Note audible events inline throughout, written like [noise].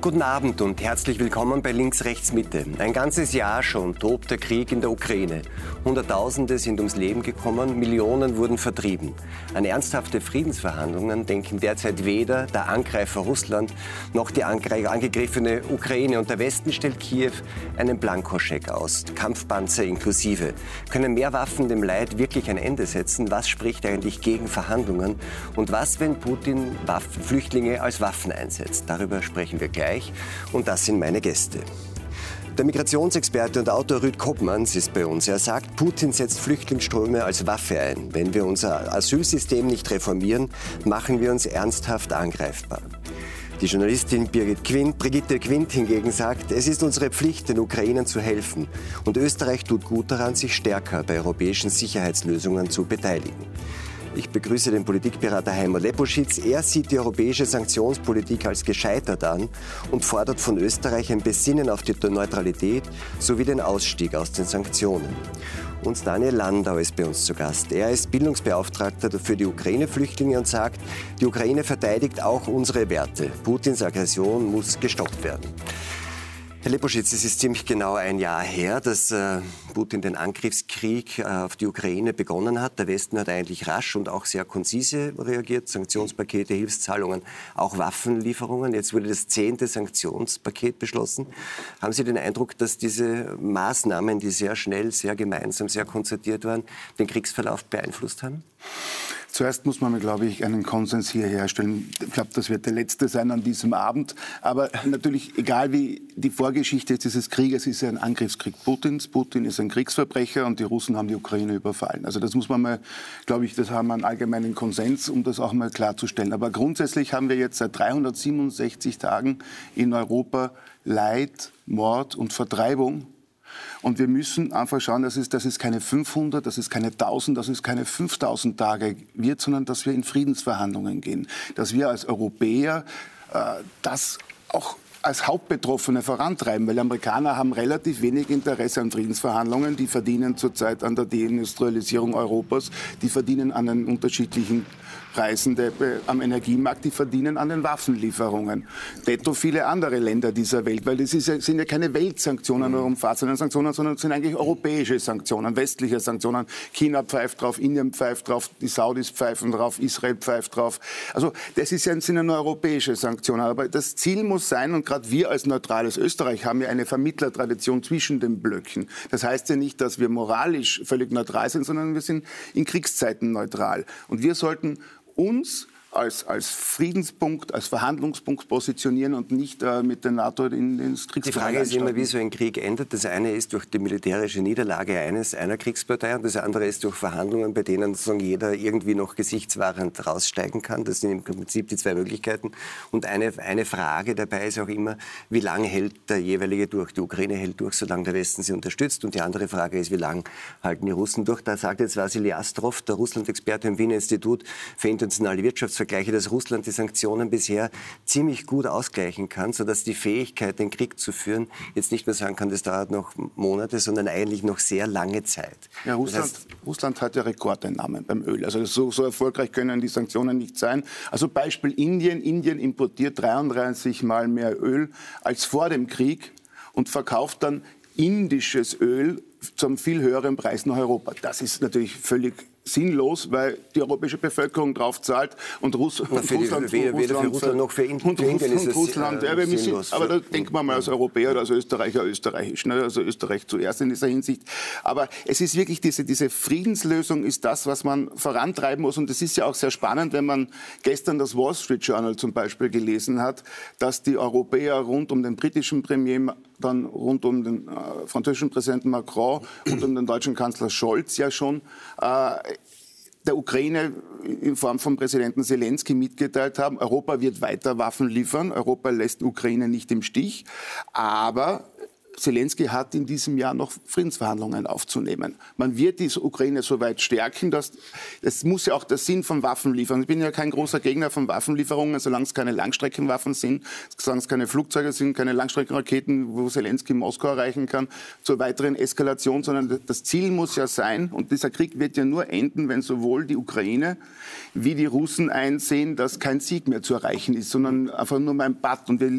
Guten Abend und herzlich willkommen bei Links, Rechts, Mitte. Ein ganzes Jahr schon tobt der Krieg in der Ukraine. Hunderttausende sind ums Leben gekommen, Millionen wurden vertrieben. An ernsthafte Friedensverhandlungen denken derzeit weder der Angreifer Russland noch die angegriffene Ukraine. Und der Westen stellt Kiew einen Blankoscheck aus, Kampfpanzer inklusive. Können mehr Waffen dem Leid wirklich ein Ende setzen? Was spricht eigentlich gegen Verhandlungen? Und was, wenn Putin Waffen, Flüchtlinge als Waffen einsetzt? Darüber sprechen wir gleich gleich. Und das sind meine Gäste. Der Migrationsexperte und Autor Rüd Koppmanns ist bei uns. Er sagt, Putin setzt Flüchtlingsströme als Waffe ein. Wenn wir unser Asylsystem nicht reformieren, machen wir uns ernsthaft angreifbar. Die Journalistin Birgit Quint, Brigitte Quint hingegen sagt, es ist unsere Pflicht, den Ukrainern zu helfen. Und Österreich tut gut daran, sich stärker bei europäischen Sicherheitslösungen zu beteiligen. Ich begrüße den Politikberater Heimer Leposchitz. Er sieht die europäische Sanktionspolitik als gescheitert an und fordert von Österreich ein Besinnen auf die Neutralität sowie den Ausstieg aus den Sanktionen. Und Daniel Landau ist bei uns zu Gast. Er ist Bildungsbeauftragter für die Ukraine-Flüchtlinge und sagt, die Ukraine verteidigt auch unsere Werte. Putins Aggression muss gestoppt werden. Herr Leposchitz, es ist ziemlich genau ein Jahr her, dass äh, Putin den Angriffskrieg äh, auf die Ukraine begonnen hat. Der Westen hat eigentlich rasch und auch sehr konzise reagiert. Sanktionspakete, Hilfszahlungen, auch Waffenlieferungen. Jetzt wurde das zehnte Sanktionspaket beschlossen. Haben Sie den Eindruck, dass diese Maßnahmen, die sehr schnell, sehr gemeinsam, sehr konzertiert waren, den Kriegsverlauf beeinflusst haben? Zuerst muss man, glaube ich, einen Konsens hier herstellen. Ich glaube, das wird der letzte sein an diesem Abend. Aber natürlich, egal wie die Vorgeschichte dieses Krieges ist, ja ein Angriffskrieg Putins. Putin ist ein Kriegsverbrecher und die Russen haben die Ukraine überfallen. Also das muss man mal, glaube ich, das haben wir einen allgemeinen Konsens, um das auch mal klarzustellen. Aber grundsätzlich haben wir jetzt seit 367 Tagen in Europa Leid, Mord und Vertreibung und wir müssen einfach schauen, dass es, dass es keine 500, dass es keine 1000, dass es keine 5000 Tage wird, sondern dass wir in Friedensverhandlungen gehen. Dass wir als Europäer äh, das auch als Hauptbetroffene vorantreiben, weil Amerikaner haben relativ wenig Interesse an Friedensverhandlungen. Die verdienen zurzeit an der Deindustrialisierung Europas, die verdienen an den unterschiedlichen Preisen am Energiemarkt, die verdienen an den Waffenlieferungen. Detto viele andere Länder dieser Welt, weil das ja, sind ja keine Weltsanktionen oder umfassenden Sanktionen, sondern sind eigentlich europäische Sanktionen, westliche Sanktionen. China pfeift drauf, Indien pfeift drauf, die Saudis pfeifen drauf, Israel pfeift drauf. Also das ist ja, sind ja nur europäische Sanktionen. Aber das Ziel muss sein, und gerade wir als neutrales Österreich haben ja eine Vermittlertradition zwischen den Blöcken. Das heißt ja nicht, dass wir moralisch völlig neutral sind, sondern wir sind in Kriegszeiten neutral. Und wir sollten uns als, als Friedenspunkt, als Verhandlungspunkt positionieren und nicht äh, mit der NATO in, ins Kriegspartei Die Frage ist immer, wie so ein Krieg endet. Das eine ist durch die militärische Niederlage eines einer Kriegspartei und das andere ist durch Verhandlungen, bei denen sozusagen jeder irgendwie noch gesichtswahrend raussteigen kann. Das sind im Prinzip die zwei Möglichkeiten. Und eine, eine Frage dabei ist auch immer, wie lange hält der jeweilige durch? Die Ukraine hält durch, solange der Westen sie unterstützt. Und die andere Frage ist, wie lange halten die Russen durch? Da sagt jetzt Vasily Astrov, der Russland-Experte im Wiener Institut für internationale Wirtschaftsverkehr, vergleiche, dass Russland die Sanktionen bisher ziemlich gut ausgleichen kann, sodass die Fähigkeit, den Krieg zu führen, jetzt nicht mehr sagen kann, das dauert noch Monate, sondern eigentlich noch sehr lange Zeit. Ja, Russland, das heißt, Russland hat ja Rekordeinnahmen beim Öl. Also so, so erfolgreich können die Sanktionen nicht sein. Also Beispiel Indien. Indien importiert 33 Mal mehr Öl als vor dem Krieg und verkauft dann indisches Öl zum viel höheren Preis nach Europa. Das ist natürlich völlig sinnlos, weil die europäische Bevölkerung drauf zahlt und Russ Na, für Russland, die, weder, weder für Russland noch für Indien, und, Indien ist Russland. Äh, ja, müssen, aber da denkt man mal als Europäer oder als Österreicher österreichisch, ne? also Österreich zuerst in dieser Hinsicht. Aber es ist wirklich diese, diese Friedenslösung ist das, was man vorantreiben muss und es ist ja auch sehr spannend, wenn man gestern das Wall Street Journal zum Beispiel gelesen hat, dass die Europäer rund um den britischen Premier dann rund um den äh, französischen Präsidenten Macron und um den deutschen Kanzler Scholz ja schon äh, der Ukraine in Form von Präsidenten Zelensky mitgeteilt haben, Europa wird weiter Waffen liefern, Europa lässt Ukraine nicht im Stich, aber Zelensky hat in diesem Jahr noch Friedensverhandlungen aufzunehmen. Man wird die Ukraine so weit stärken, dass es muss ja auch der Sinn von Waffen liefern. Ich bin ja kein großer Gegner von Waffenlieferungen, solange es keine Langstreckenwaffen sind, solange es keine Flugzeuge sind, keine Langstreckenraketen, wo Zelensky Moskau erreichen kann, zur weiteren Eskalation, sondern das Ziel muss ja sein, und dieser Krieg wird ja nur enden, wenn sowohl die Ukraine wie die Russen einsehen, dass kein Sieg mehr zu erreichen ist, sondern einfach nur mein Bad. Und wir,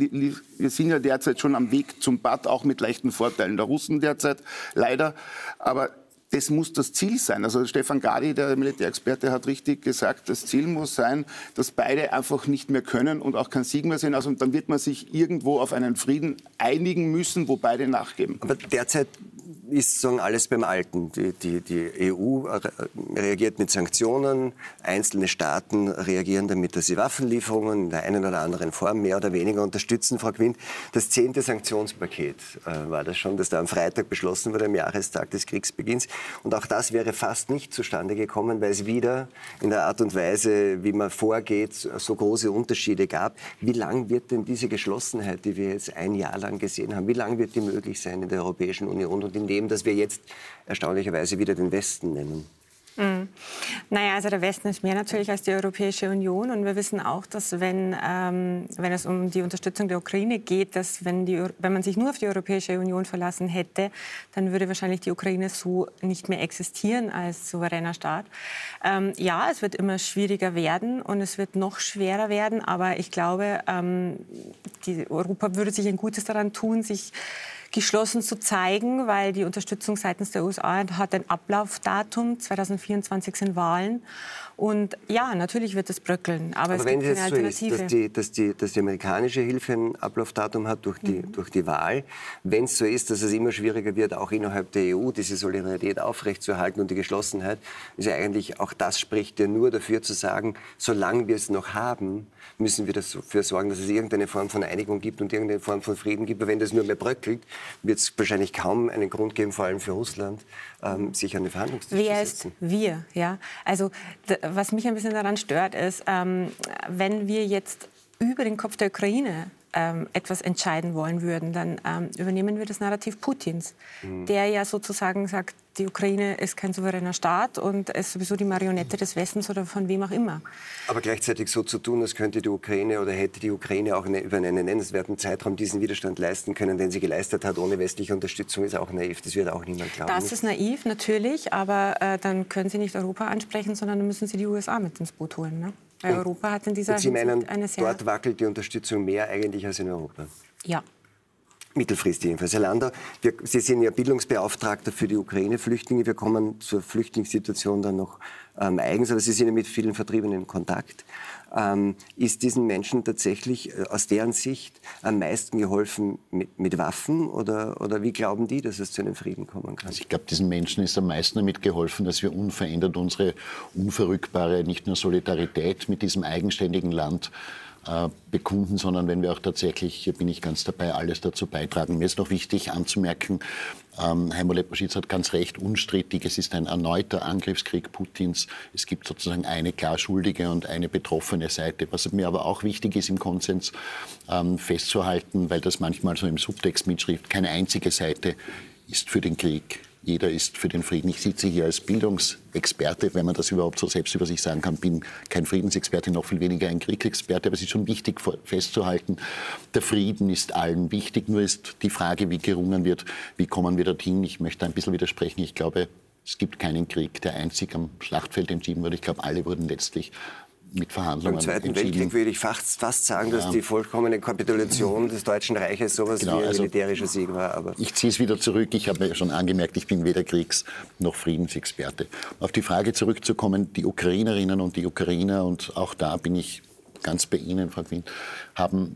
wir sind ja derzeit schon am Weg zum Bad, auch mit leichten Vorteilen der Russen derzeit, leider. Aber das muss das Ziel sein. Also Stefan Gadi, der Militärexperte, hat richtig gesagt, das Ziel muss sein, dass beide einfach nicht mehr können und auch kein Sieg mehr sind. Also dann wird man sich irgendwo auf einen Frieden einigen müssen, wo beide nachgeben. Aber derzeit ist sagen, alles beim Alten. Die, die, die EU reagiert mit Sanktionen, einzelne Staaten reagieren damit, dass sie Waffenlieferungen in der einen oder anderen Form mehr oder weniger unterstützen. Frau Quint, das zehnte Sanktionspaket äh, war das schon, das da am Freitag beschlossen wurde, am Jahrestag des Kriegsbeginns. Und auch das wäre fast nicht zustande gekommen, weil es wieder in der Art und Weise, wie man vorgeht, so große Unterschiede gab. Wie lang wird denn diese Geschlossenheit, die wir jetzt ein Jahr lang gesehen haben, wie lang wird die möglich sein in der Europäischen Union und in dem dass wir jetzt erstaunlicherweise wieder den Westen nennen? Mhm. Naja, also der Westen ist mehr natürlich als die Europäische Union. Und wir wissen auch, dass wenn, ähm, wenn es um die Unterstützung der Ukraine geht, dass wenn, die, wenn man sich nur auf die Europäische Union verlassen hätte, dann würde wahrscheinlich die Ukraine so nicht mehr existieren als souveräner Staat. Ähm, ja, es wird immer schwieriger werden und es wird noch schwerer werden. Aber ich glaube, ähm, die, Europa würde sich ein Gutes daran tun, sich geschlossen zu zeigen, weil die Unterstützung seitens der USA hat ein Ablaufdatum. 2024 sind Wahlen. Und ja, natürlich wird es bröckeln, aber, aber es wenn gibt es eine so ist, dass die, dass, die, dass die amerikanische Hilfe ein Ablaufdatum hat durch die, mhm. durch die Wahl, wenn es so ist, dass es immer schwieriger wird, auch innerhalb der EU diese Solidarität aufrechtzuerhalten und die Geschlossenheit, ist ja eigentlich auch das spricht ja nur dafür zu sagen, solange wir es noch haben, müssen wir dafür sorgen, dass es irgendeine Form von Einigung gibt und irgendeine Form von Frieden gibt. Aber wenn das nur mehr bröckelt, wird es wahrscheinlich kaum einen Grund geben, vor allem für Russland, ähm, sich an die Verhandlungstisch Wer zu setzen. Wer ist wir? Ja? Also was mich ein bisschen daran stört, ist, ähm, wenn wir jetzt über den Kopf der Ukraine ähm, etwas entscheiden wollen würden, dann ähm, übernehmen wir das Narrativ Putins, mhm. der ja sozusagen sagt, die Ukraine ist kein souveräner Staat und ist sowieso die Marionette des Westens oder von wem auch immer. Aber gleichzeitig so zu tun, als könnte die Ukraine oder hätte die Ukraine auch eine, über einen nennenswerten Zeitraum diesen Widerstand leisten können, den sie geleistet hat, ohne westliche Unterstützung, ist auch naiv. Das wird auch niemand glauben. Das ist naiv, natürlich, aber äh, dann können Sie nicht Europa ansprechen, sondern dann müssen Sie die USA mit ins Boot holen. Ne? Weil Europa hat in dieser und Sie meinen, eine sehr dort wackelt die Unterstützung mehr eigentlich als in Europa? Ja. Mittelfristig jedenfalls. Herr Lander, wir, Sie sind ja Bildungsbeauftragter für die Ukraine-Flüchtlinge. Wir kommen zur Flüchtlingssituation dann noch ähm, eigens, aber Sie sind ja mit vielen Vertriebenen in Kontakt. Ähm, ist diesen Menschen tatsächlich äh, aus deren Sicht am meisten geholfen mit, mit, Waffen oder, oder wie glauben die, dass es zu einem Frieden kommen kann? Also ich glaube, diesen Menschen ist am meisten damit geholfen, dass wir unverändert unsere unverrückbare, nicht nur Solidarität mit diesem eigenständigen Land bekunden, sondern wenn wir auch tatsächlich, hier bin ich ganz dabei, alles dazu beitragen. Mir ist noch wichtig anzumerken, ähm, Heimo Leposchitz hat ganz recht, unstrittig, es ist ein erneuter Angriffskrieg Putins. Es gibt sozusagen eine klar schuldige und eine betroffene Seite. Was mir aber auch wichtig ist, im Konsens ähm, festzuhalten, weil das manchmal so im Subtext mitschrift, keine einzige Seite ist für den Krieg jeder ist für den Frieden. Ich sitze hier als Bildungsexperte, wenn man das überhaupt so selbst über sich sagen kann, bin kein Friedensexperte, noch viel weniger ein Kriegsexperte, aber es ist schon wichtig festzuhalten, der Frieden ist allen wichtig, nur ist die Frage, wie gerungen wird, wie kommen wir dorthin. Ich möchte ein bisschen widersprechen. Ich glaube, es gibt keinen Krieg, der einzig am Schlachtfeld entschieden wurde. Ich glaube, alle wurden letztlich mit Verhandlungen Im Zweiten Weltkrieg würde ich fast, fast sagen, dass ja. die vollkommene Kapitulation des Deutschen Reiches sowas genau, wie ein also militärischer Sieg war. Aber ich ziehe es wieder zurück. Ich habe ja schon angemerkt, ich bin weder Kriegs- noch Friedensexperte. Auf die Frage zurückzukommen, die Ukrainerinnen und die Ukrainer, und auch da bin ich ganz bei Ihnen, Frau Quinn, haben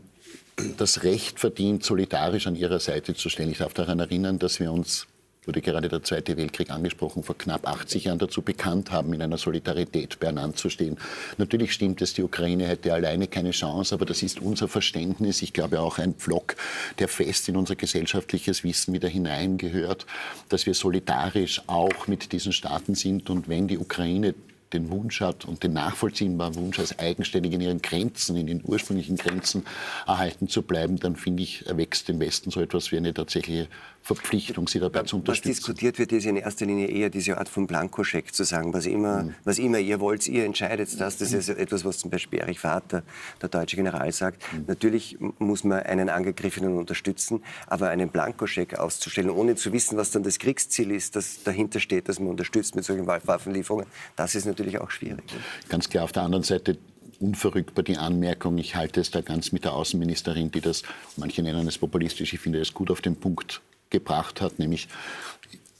das Recht verdient, solidarisch an ihrer Seite zu stehen. Ich darf daran erinnern, dass wir uns wurde gerade der Zweite Weltkrieg angesprochen, vor knapp 80 Jahren dazu bekannt haben, in einer Solidarität beieinander zu stehen. Natürlich stimmt es, die Ukraine hätte alleine keine Chance, aber das ist unser Verständnis. Ich glaube auch ein Pflock, der fest in unser gesellschaftliches Wissen wieder hineingehört, dass wir solidarisch auch mit diesen Staaten sind und wenn die Ukraine den Wunsch hat und den nachvollziehbaren Wunsch, als eigenständig in ihren Grenzen, in den ursprünglichen Grenzen erhalten zu bleiben, dann finde ich, erwächst im Westen so etwas wie eine tatsächliche Verpflichtung, sie dabei zu unterstützen. Was diskutiert wird, ist in erster Linie eher diese Art von Blankoscheck zu sagen, was immer, mhm. was immer ihr wollt, ihr entscheidet das. Das ist etwas, was zum Beispiel Erich Vater, der deutsche General, sagt. Mhm. Natürlich muss man einen Angegriffenen unterstützen, aber einen Blankoscheck auszustellen, ohne zu wissen, was dann das Kriegsziel ist, das dahinter steht, dass man unterstützt mit solchen Waffenlieferungen, das ist natürlich auch schwierig. Ganz klar, auf der anderen Seite unverrückbar die Anmerkung, ich halte es da ganz mit der Außenministerin, die das, manche nennen es populistisch, ich finde es gut auf den Punkt gebracht hat, nämlich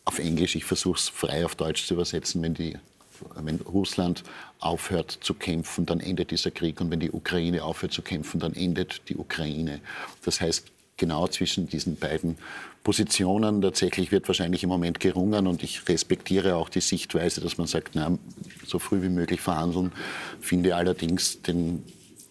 auf Englisch, ich versuche es frei auf Deutsch zu übersetzen, wenn, die, wenn Russland aufhört zu kämpfen, dann endet dieser Krieg und wenn die Ukraine aufhört zu kämpfen, dann endet die Ukraine. Das heißt, genau zwischen diesen beiden Positionen tatsächlich wird wahrscheinlich im Moment gerungen und ich respektiere auch die Sichtweise, dass man sagt, na, so früh wie möglich verhandeln, finde allerdings den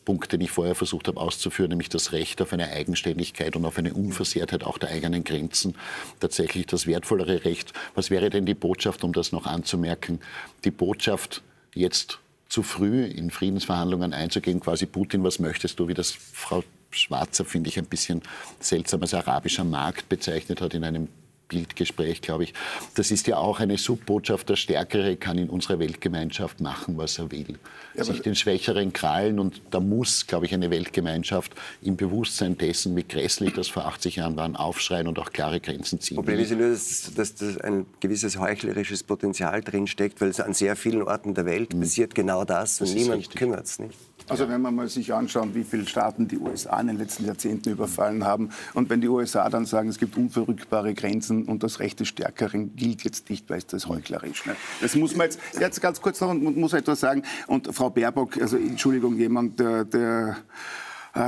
Punkt, den ich vorher versucht habe auszuführen, nämlich das Recht auf eine Eigenständigkeit und auf eine Unversehrtheit auch der eigenen Grenzen, tatsächlich das wertvollere Recht. Was wäre denn die Botschaft, um das noch anzumerken? Die Botschaft jetzt zu früh in Friedensverhandlungen einzugehen, quasi Putin, was möchtest du, wie das Frau Schwarzer, finde ich, ein bisschen seltsam als arabischer Markt bezeichnet hat in einem Bildgespräch, glaube ich. Das ist ja auch eine Subbotschaft. Der Stärkere kann in unserer Weltgemeinschaft machen, was er will. Ja, Sich den Schwächeren krallen und da muss, glaube ich, eine Weltgemeinschaft im Bewusstsein dessen, wie grässlich das vor 80 Jahren war, aufschreien und auch klare Grenzen ziehen. Problem ist ja nur, dass, dass, dass ein gewisses heuchlerisches Potenzial drinsteckt, weil es an sehr vielen Orten der Welt mhm. passiert genau das, und niemand kümmert es nicht. Also wenn man mal sich anschaut, wie viele Staaten die USA in den letzten Jahrzehnten überfallen haben und wenn die USA dann sagen, es gibt unverrückbare Grenzen und das Recht des Stärkeren gilt jetzt nicht, weil es das heuchlerisch. Ne? Das muss man jetzt, jetzt ganz kurz noch und muss etwas sagen. Und Frau Baerbock, also Entschuldigung, jemand, der, der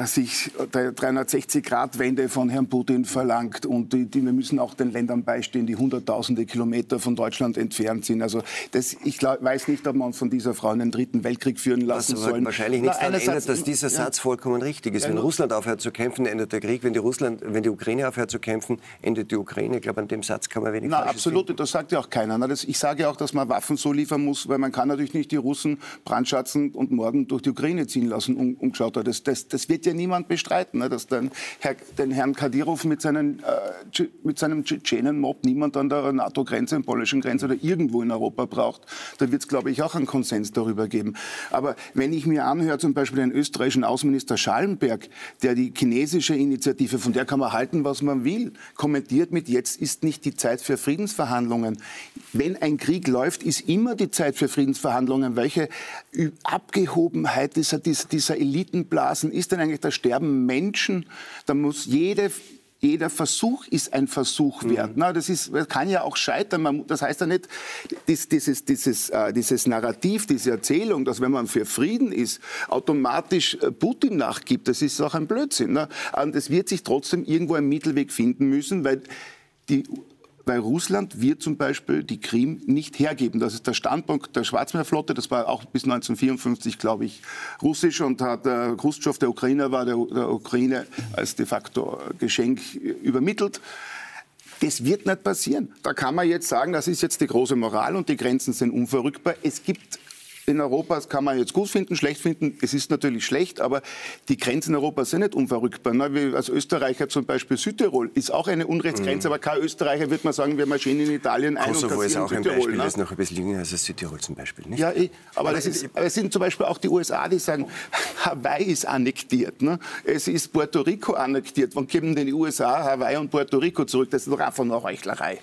sich der 360-Grad-Wende von Herrn Putin verlangt. Und die, die, wir müssen auch den Ländern beistehen, die hunderttausende Kilometer von Deutschland entfernt sind. Also das, ich glaub, weiß nicht, ob man uns von dieser Frau einen dritten Weltkrieg führen lassen soll. wahrscheinlich nichts daran ändert, dass dieser Satz vollkommen richtig ist. Ja, wenn Russland aufhört zu kämpfen, endet der Krieg. Wenn die, Russland, wenn die Ukraine aufhört zu kämpfen, endet die Ukraine. Ich glaube, an dem Satz kann man wenig Na, absolut, finden. das sagt ja auch keiner. Na, das, ich sage auch, dass man Waffen so liefern muss, weil man kann natürlich nicht die Russen brandschatzen und morgen durch die Ukraine ziehen lassen, um, umgeschaut. Das, das, das wird ja niemand bestreiten, ne, dass den, Herr, den Herrn Kadyrov mit, seinen, äh, mit seinem Tschetschenen-Mob niemand an der NATO-Grenze, an der polnischen Grenze oder irgendwo in Europa braucht. Da wird es, glaube ich, auch einen Konsens darüber geben. Aber wenn ich mir anhöre, zum Beispiel den österreichischen Außenminister Schallenberg, der die chinesische Initiative, von der kann man halten, was man will, kommentiert mit, jetzt ist nicht die Zeit für Friedensverhandlungen. Wenn ein Krieg läuft, ist immer die Zeit für Friedensverhandlungen. Welche Abgehobenheit dieser, dieser Elitenblasen ist denn eigentlich? Da sterben Menschen. Da muss jede jeder Versuch ist ein Versuch wert. Mhm. Na, das, ist, das kann ja auch scheitern. Man, das heißt ja nicht, dies, dieses, dieses, äh, dieses Narrativ, diese Erzählung, dass wenn man für Frieden ist, automatisch äh, Putin nachgibt, das ist auch ein Blödsinn. Ne? Es wird sich trotzdem irgendwo ein Mittelweg finden müssen, weil die weil Russland wird zum Beispiel die Krim nicht hergeben. Das ist der Standpunkt der Schwarzmeerflotte. Das war auch bis 1954, glaube ich, russisch und hat äh, Khrushchev, der Ukrainer war, der, der Ukraine als de facto Geschenk übermittelt. Das wird nicht passieren. Da kann man jetzt sagen, das ist jetzt die große Moral und die Grenzen sind unverrückbar. Es gibt in Europa kann man jetzt gut finden, schlecht finden. Es ist natürlich schlecht, aber die Grenzen Europas sind nicht unverrückbar. Ne? Als Österreicher zum Beispiel Südtirol ist auch eine Unrechtsgrenze, mhm. aber kein Österreicher wird man sagen, wir marschieren in Italien ein Kosovo und ist auch Südtirol, ein Beispiel, ne? das ist noch ein bisschen jünger als Südtirol zum Beispiel. Nicht? Ja, eh, aber, aber, das ist, aber es sind zum Beispiel auch die USA, die sagen, [laughs] Hawaii ist annektiert. Ne? Es ist Puerto Rico annektiert. Wann geben denn die USA Hawaii und Puerto Rico zurück? Das ist doch einfach eine Heuchlerei.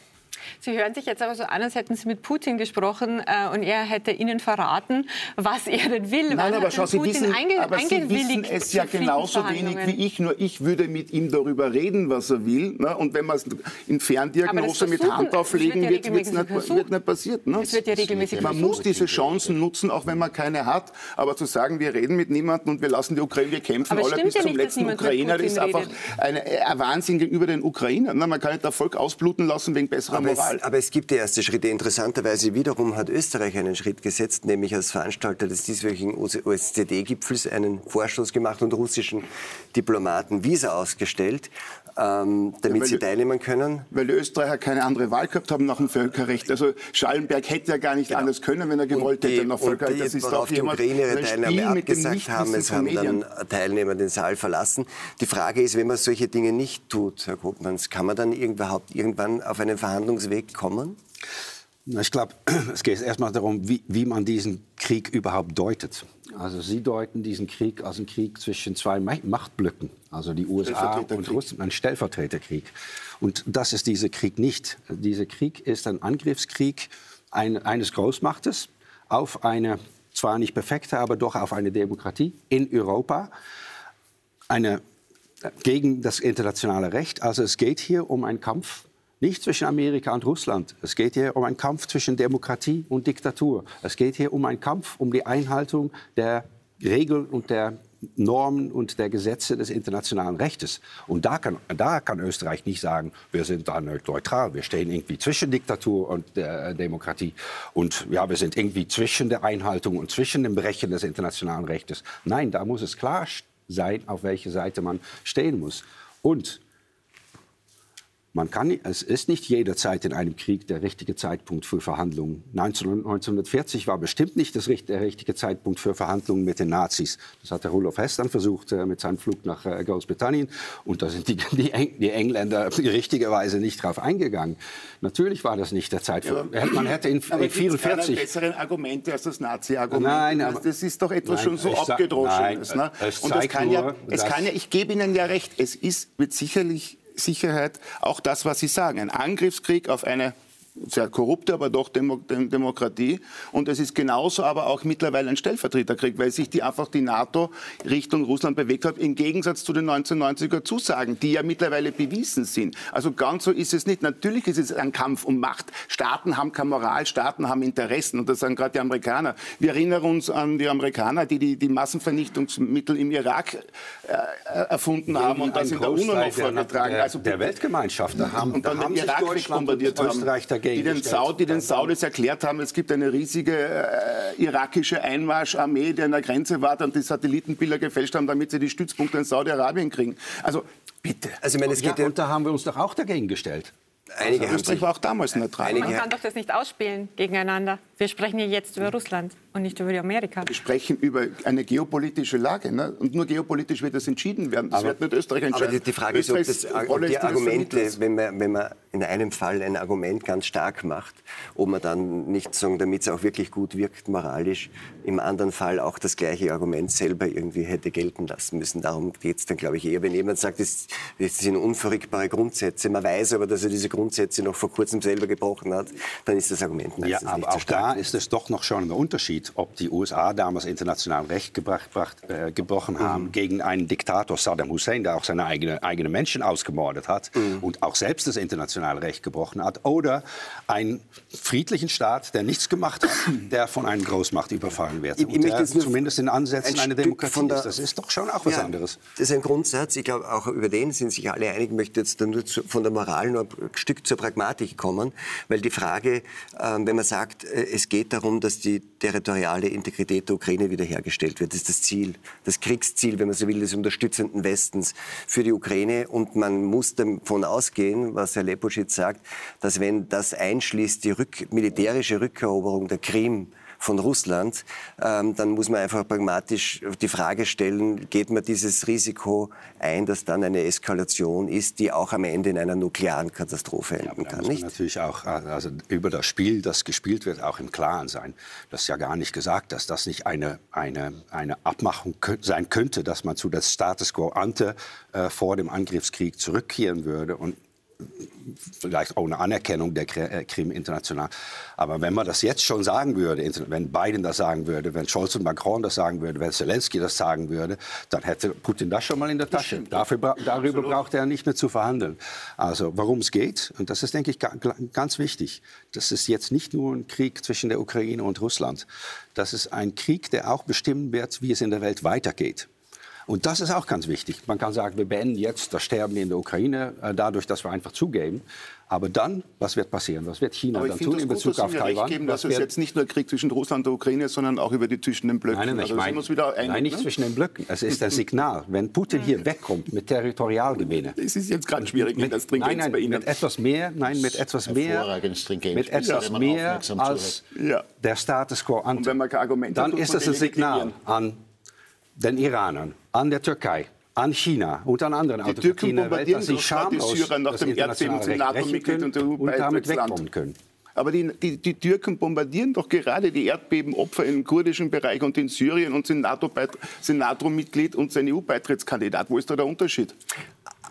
Sie hören sich jetzt aber so an, als hätten Sie mit Putin gesprochen äh, und er hätte Ihnen verraten, was er denn will. Nein, aber schau, Sie wissen, aber Sie wissen es ja genauso wenig wie ich, nur ich würde mit ihm darüber reden, was er will. Ne? Und wenn man es in Ferndiagnose mit Hand auflegen wird, ja wird es nicht, wird nicht passiert. Ne? Es wird ja regelmäßig Man muss diese Chancen nutzen, auch wenn man keine hat. Aber zu sagen, wir reden mit niemandem und wir lassen die Ukraine, wir kämpfen alle bis ja zum nicht, letzten Ukrainer, ist einfach ein, ein Wahnsinn gegenüber den Ukrainern. Man kann nicht das Volk ausbluten lassen wegen besserer aber. Es, aber es gibt die erste Schritte. Interessanterweise wiederum hat Österreich einen Schritt gesetzt, nämlich als Veranstalter des dieswöchigen OSZE-Gipfels einen Vorstoß gemacht und russischen Diplomaten Visa ausgestellt. Ähm, damit ja, sie teilnehmen können? Weil die Österreicher keine andere Wahl gehabt haben nach dem Völkerrecht. Also Schallenberg hätte ja gar nicht ja. anders können, wenn er gewollt die, hätte nach Völkerrecht. Das ist doch die Ukraine ihre Teilnahme abgesagt haben. Es haben dann Teilnehmer den Saal verlassen. Die Frage ist, wenn man solche Dinge nicht tut, Herr Kopmanns, kann man dann überhaupt irgendwann auf einen Verhandlungsweg kommen? Ich glaube, [clears throat] es geht erstmal darum, wie, wie, man diesen Krieg überhaupt deutet. Also Sie deuten diesen Krieg als einen Krieg zwischen zwei Machtblöcken, also die USA und Russland, ein Stellvertreterkrieg. Und das ist dieser Krieg nicht. Dieser Krieg ist ein Angriffskrieg ein, eines Großmachtes auf eine zwar nicht perfekte, aber doch auf eine Demokratie in Europa, eine, gegen das internationale Recht. Also es geht hier um einen Kampf nicht zwischen Amerika und Russland. Es geht hier um einen Kampf zwischen Demokratie und Diktatur. Es geht hier um einen Kampf um die Einhaltung der Regeln und der Normen und der Gesetze des internationalen Rechtes. Und da kann, da kann Österreich nicht sagen, wir sind da neutral, wir stehen irgendwie zwischen Diktatur und äh, Demokratie. Und ja, wir sind irgendwie zwischen der Einhaltung und zwischen dem Brechen des internationalen Rechtes. Nein, da muss es klar sein, auf welche Seite man stehen muss. Und man kann, es ist nicht jederzeit in einem Krieg der richtige Zeitpunkt für Verhandlungen. 1940 war bestimmt nicht das, der richtige Zeitpunkt für Verhandlungen mit den Nazis. Das hat der Rudolf Hess dann versucht äh, mit seinem Flug nach äh, Großbritannien. Und da sind die, [laughs] die, Eng, die Engländer [laughs] richtigerweise nicht drauf eingegangen. Natürlich war das nicht der Zeitpunkt. Ja, man hätte in 1944... besseren Argumente als das Nazi-Argument. Nein, aber, das ist doch etwas nein, schon so abgedroschenes. Ne? Und das kann nur, ja, es kann ja, ich gebe Ihnen ja recht, es ist, wird sicherlich Sicherheit auch das, was Sie sagen. Ein Angriffskrieg auf eine sehr korrupte, aber doch Demo Demokratie. Und es ist genauso aber auch mittlerweile ein Stellvertreterkrieg, weil sich die einfach die NATO Richtung Russland bewegt hat, im Gegensatz zu den 1990er Zusagen, die ja mittlerweile bewiesen sind. Also ganz so ist es nicht. Natürlich ist es ein Kampf um Macht. Staaten haben keine Moral, Staaten haben Interessen. Und das sagen gerade die Amerikaner. Wir erinnern uns an die Amerikaner, die die, die Massenvernichtungsmittel im Irak äh, erfunden haben und das in der UNO noch vorgetragen. Der, also, der Weltgemeinschaft. Da haben, und dann da den Irak wegbombardiert haben die den, Saud, die den Saudis erklärt haben, es gibt eine riesige äh, irakische Einmarscharmee, die an der Grenze war und die Satellitenbilder gefälscht haben, damit sie die Stützpunkte in Saudi-Arabien kriegen. Also bitte. Also, ich meine, es geht ja, und da haben wir uns doch auch dagegen gestellt. Einige also Österreich war auch damals neutral. Man kann doch das nicht ausspielen gegeneinander. Wir sprechen hier jetzt über Russland und nicht über Amerika. Wir sprechen über eine geopolitische Lage. Ne? Und nur geopolitisch wird das entschieden werden. Das aber, wird nicht Österreich entscheiden. Aber die, die Frage Österreichs ist, ob das, die Argumente, wenn man, wenn man in einem Fall ein Argument ganz stark macht, ob man dann nicht sagen, damit es auch wirklich gut wirkt, moralisch, im anderen Fall auch das gleiche Argument selber irgendwie hätte gelten lassen müssen. Darum geht es dann, glaube ich, eher. Wenn jemand sagt, das, das sind unverrückbare Grundsätze, man weiß aber, dass er diese Grundsätze noch vor kurzem selber gebrochen hat, dann ist das Argument meistens ja, aber nicht auch so stark. da ist es doch noch schon ein Unterschied, ob die USA damals international Recht gebracht, äh, gebrochen haben mhm. gegen einen Diktator Saddam Hussein, der auch seine eigenen eigene Menschen ausgemordet hat mhm. und auch selbst das internationale Recht gebrochen hat, oder einen friedlichen Staat, der nichts gemacht hat, [laughs] der von einer Großmacht überfallen wird. Ich, ich der zumindest in Ansätzen ein eine Demokratie der, ist. Das ist doch schon auch was ja, anderes. Das ist ein Grundsatz. Ich glaube, auch über den sind sich alle einig. Ich möchte jetzt nur zu, von der Moral nur ein Stück zur Pragmatik kommen, weil die Frage, äh, wenn man sagt, äh, es geht darum, dass die territoriale Integrität der Ukraine wiederhergestellt wird. Das ist das Ziel, das Kriegsziel, wenn man so will, des unterstützenden Westens für die Ukraine. Und man muss davon ausgehen, was Herr Leposchitz sagt, dass wenn das einschließt, die rück militärische Rückeroberung der Krim, von Russland, ähm, dann muss man einfach pragmatisch die Frage stellen, geht man dieses Risiko ein, dass dann eine Eskalation ist, die auch am Ende in einer nuklearen Katastrophe enden ja, kann, nicht? natürlich auch also über das Spiel, das gespielt wird, auch im Klaren sein. Das ist ja gar nicht gesagt, dass das nicht eine, eine, eine Abmachung sein könnte, dass man zu der Status quo ante äh, vor dem Angriffskrieg zurückkehren würde und vielleicht auch eine Anerkennung der äh, Krim international. Aber wenn man das jetzt schon sagen würde, wenn Biden das sagen würde, wenn Scholz und Macron das sagen würden, wenn Zelensky das sagen würde, dann hätte Putin das schon mal in der Tasche. Dafür, darüber Absolut. braucht er nicht mehr zu verhandeln. Also worum es geht, und das ist, denke ich, ganz wichtig, das ist jetzt nicht nur ein Krieg zwischen der Ukraine und Russland. Das ist ein Krieg, der auch bestimmen wird, wie es in der Welt weitergeht. Und das ist auch ganz wichtig. Man kann sagen, wir beenden jetzt das Sterben in der Ukraine, äh, dadurch, dass wir einfach zugeben. Aber dann, was wird passieren? Was wird China dann tun in Bezug gut, auf Taiwan? Geben, dass es jetzt nicht nur Krieg zwischen Russland und der Ukraine, sondern auch über die zwischen den Blöcken. Nein, nein, also meine, einig, nein nicht ne? zwischen den Blöcken. Es ist ein Signal. Wenn Putin hier wegkommt mit Territorialgewinne. Es ist jetzt gerade schwierig mit der Stringenz nein, nein, bei Ihnen. Mit etwas mehr, nein, mit etwas mehr, mit etwas ja. mehr als ja. der Status quo an. Dann ist es ein Signal an den Iranern, an der Türkei, an China und an anderen die Türken bombardieren dass sie schamlos die Syrer nach dem Erdbeben zum NATO-Mitglied und, und damit wegkommen können. Aber die, die, die, Türken bombardieren doch gerade die Erdbebenopfer im kurdischen Bereich und in Syrien und sind NATO-Mitglied NATO und sind EU-Beitrittskandidat. Wo ist da der Unterschied?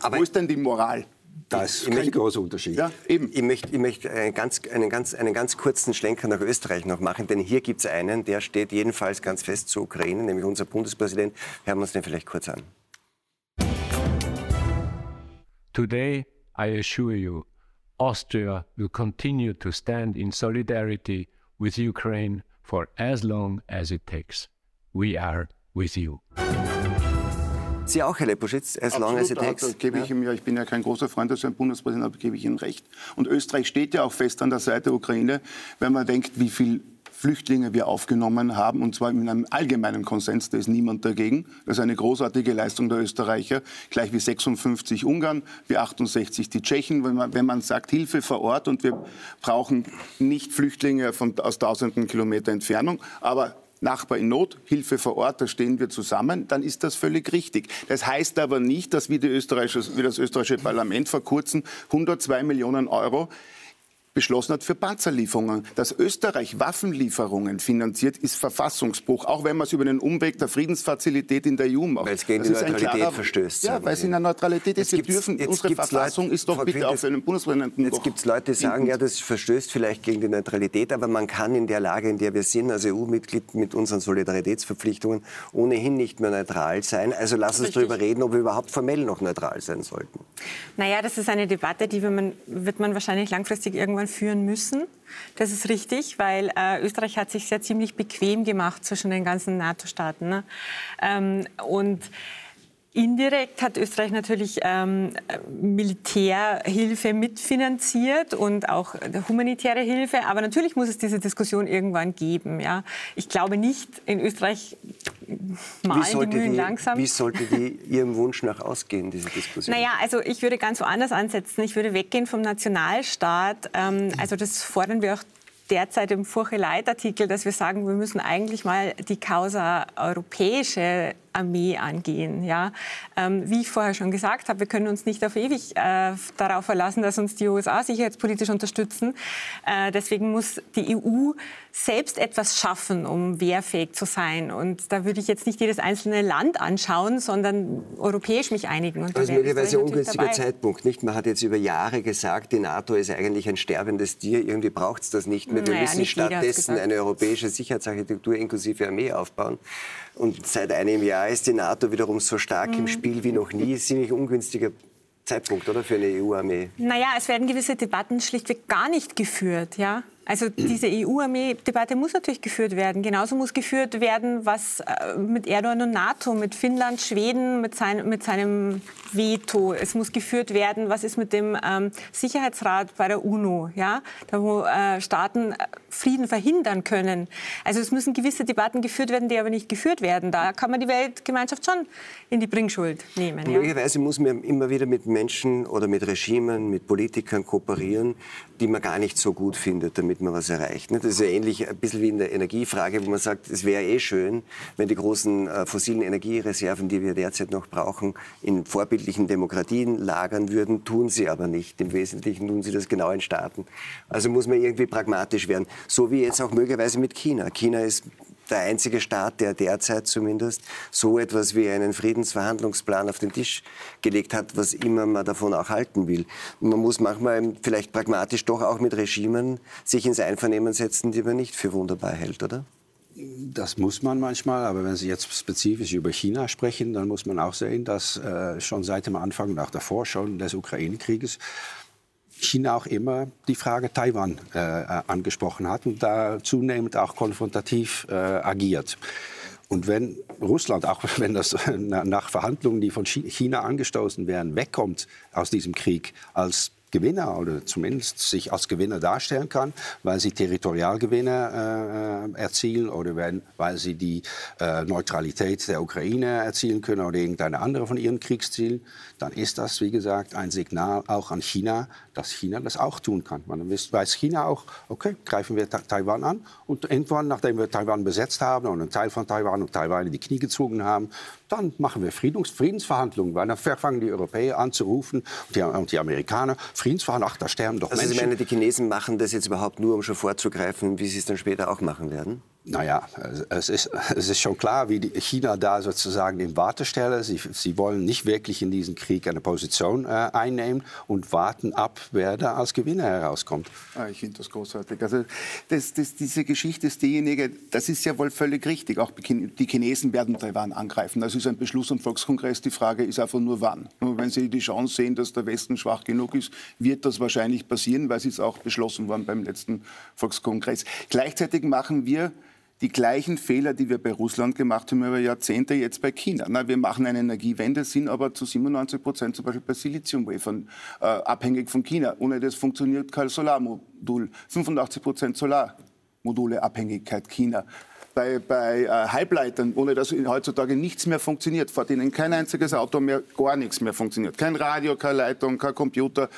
Aber Wo ist denn die Moral? Das ist kein möchte, großer Unterschied. Ja, eben. Ich möchte, ich möchte einen, ganz, einen, ganz, einen ganz kurzen Schlenker nach Österreich noch machen, denn hier gibt es einen, der steht jedenfalls ganz fest zur Ukraine, nämlich unser Bundespräsident. Hören wir uns den vielleicht kurz an. Today, I assure you, Austria will continue to stand in solidarity with Ukraine for as long as it takes. We are with you. Sie auch, Herr Leposchitz, as long as it takes? Da gebe ich, ihm, ja, ich bin ja kein großer Freund des Herrn Bundespräsidenten, aber gebe ich Ihnen recht. Und Österreich steht ja auch fest an der Seite der Ukraine, wenn man denkt, wie viel Flüchtlinge wir aufgenommen haben, und zwar in einem allgemeinen Konsens, da ist niemand dagegen. Das ist eine großartige Leistung der Österreicher, gleich wie 56 Ungarn, wie 68 die Tschechen. Wenn man, wenn man sagt, Hilfe vor Ort und wir brauchen nicht Flüchtlinge von, aus tausenden Kilometer Entfernung, aber Nachbar in Not, Hilfe vor Ort, da stehen wir zusammen, dann ist das völlig richtig. Das heißt aber nicht, dass wie, wie das österreichische Parlament vor kurzem 102 Millionen Euro beschlossen hat für Panzerlieferungen. Dass Österreich Waffenlieferungen finanziert, ist Verfassungsbruch, auch wenn man es über den Umweg der Friedensfazilität in der EU macht. Weil es gegen das die Neutralität klarer, verstößt. Ja, weil es in der Neutralität ist. Wir dürfen, unsere Verfassung Leute, ist doch bitte auch für einen Bundespräsidenten. Jetzt gibt es Leute, die sagen, ja, das verstößt vielleicht gegen die Neutralität, aber man kann in der Lage, in der wir sind, als EU-Mitglied mit unseren Solidaritätsverpflichtungen, ohnehin nicht mehr neutral sein. Also lass uns darüber reden, ob wir überhaupt formell noch neutral sein sollten. Naja, das ist eine Debatte, die wird man, wird man wahrscheinlich langfristig irgendwann irgendwann führen müssen. Das ist richtig, weil äh, Österreich hat sich sehr ziemlich bequem gemacht zwischen den ganzen NATO-Staaten. Ne? Ähm, und Indirekt hat Österreich natürlich ähm, Militärhilfe mitfinanziert und auch humanitäre Hilfe. Aber natürlich muss es diese Diskussion irgendwann geben. Ja? Ich glaube nicht, in Österreich malen die Mühlen die, langsam. Wie sollte die Ihrem Wunsch nach ausgehen, diese Diskussion? Naja, also ich würde ganz woanders ansetzen. Ich würde weggehen vom Nationalstaat. Ähm, also das fordern wir auch derzeit im Furche-Leitartikel, dass wir sagen, wir müssen eigentlich mal die Causa europäische Armee angehen. Ja? Ähm, wie ich vorher schon gesagt habe, wir können uns nicht auf ewig äh, darauf verlassen, dass uns die USA sicherheitspolitisch unterstützen. Äh, deswegen muss die EU selbst etwas schaffen, um wehrfähig zu sein. Und da würde ich jetzt nicht jedes einzelne Land anschauen, sondern europäisch mich einigen. Und das ist möglicherweise ein ungünstiger dabei. Zeitpunkt. Nicht? Man hat jetzt über Jahre gesagt, die NATO ist eigentlich ein sterbendes Tier. Irgendwie braucht es das nicht mehr. Wir naja, müssen stattdessen eine europäische Sicherheitsarchitektur inklusive Armee aufbauen. Und seit einem Jahr ist die NATO wiederum so stark mhm. im Spiel wie noch nie. Ziemlich ungünstiger Zeitpunkt, oder, für eine EU-Armee? Naja, es werden gewisse Debatten schlichtweg gar nicht geführt, ja. Also diese EU-Armee-Debatte muss natürlich geführt werden. Genauso muss geführt werden, was äh, mit Erdogan und NATO, mit Finnland, Schweden, mit, sein, mit seinem Veto. Es muss geführt werden, was ist mit dem ähm, Sicherheitsrat bei der UNO, ja, da wo äh, Staaten äh, Frieden verhindern können. Also es müssen gewisse Debatten geführt werden, die aber nicht geführt werden. Da kann man die Weltgemeinschaft schon in die Bringschuld nehmen. Ja. Möglicherweise muss man immer wieder mit Menschen oder mit Regimen, mit Politikern kooperieren, die man gar nicht so gut findet, damit man was erreicht. Das ist ja ähnlich ein bisschen wie in der Energiefrage, wo man sagt, es wäre eh schön, wenn die großen äh, fossilen Energiereserven, die wir derzeit noch brauchen, in vorbildlichen Demokratien lagern würden, tun sie aber nicht. Im Wesentlichen tun sie das genau in Staaten. Also muss man irgendwie pragmatisch werden. So wie jetzt auch möglicherweise mit China. China ist der einzige Staat, der derzeit zumindest so etwas wie einen Friedensverhandlungsplan auf den Tisch gelegt hat, was immer man davon auch halten will. Man muss manchmal vielleicht pragmatisch doch auch mit Regimen sich ins Einvernehmen setzen, die man nicht für wunderbar hält, oder? Das muss man manchmal, aber wenn Sie jetzt spezifisch über China sprechen, dann muss man auch sehen, dass äh, schon seit dem Anfang und auch davor schon des Ukraine-Krieges China auch immer die Frage Taiwan äh, angesprochen hat und da zunehmend auch konfrontativ äh, agiert. Und wenn Russland, auch [laughs] wenn das nach Verhandlungen, die von China angestoßen werden, wegkommt aus diesem Krieg als Gewinner oder zumindest sich als Gewinner darstellen kann, weil sie Territorialgewinne äh, erzielen oder wenn, weil sie die äh, Neutralität der Ukraine erzielen können oder irgendeine andere von ihren Kriegszielen, dann ist das, wie gesagt, ein Signal auch an China, dass China das auch tun kann. Man weiß China auch, okay, greifen wir Taiwan an und irgendwann, nachdem wir Taiwan besetzt haben und einen Teil von Taiwan und Taiwan in die Knie gezogen haben, dann machen wir Friedens Friedensverhandlungen, weil dann fangen die Europäer an zu rufen und die, und die Amerikaner, Friedensverhandlungen, ach, da sterben doch also Menschen. Also ich meine, die Chinesen machen das jetzt überhaupt nur, um schon vorzugreifen, wie sie es dann später auch machen werden? Naja, es ist, es ist schon klar, wie China da sozusagen in Wartestelle. Sie, sie wollen nicht wirklich in diesen Krieg eine Position äh, einnehmen und warten ab, wer da als Gewinner herauskommt. Ah, ich finde das großartig. Also das, das, diese Geschichte ist diejenige, das ist ja wohl völlig richtig. Auch die Chinesen werden Taiwan angreifen. Das ist ein Beschluss am Volkskongress. Die Frage ist einfach nur wann. Nur wenn sie die Chance sehen, dass der Westen schwach genug ist, wird das wahrscheinlich passieren, weil es ist auch beschlossen worden beim letzten Volkskongress. Gleichzeitig machen wir die gleichen Fehler, die wir bei Russland gemacht haben über Jahrzehnte, jetzt bei China. Na, wir machen eine Energiewende, sind aber zu 97 Prozent zum Beispiel bei Siliziumwafern äh, abhängig von China. Ohne das funktioniert kein Solarmodul. 85 Prozent Solarmodule Abhängigkeit China. Bei, bei äh, Halbleitern, ohne dass heutzutage nichts mehr funktioniert, vor denen kein einziges Auto mehr, gar nichts mehr funktioniert. Kein Radio, keine Leitung, kein Computer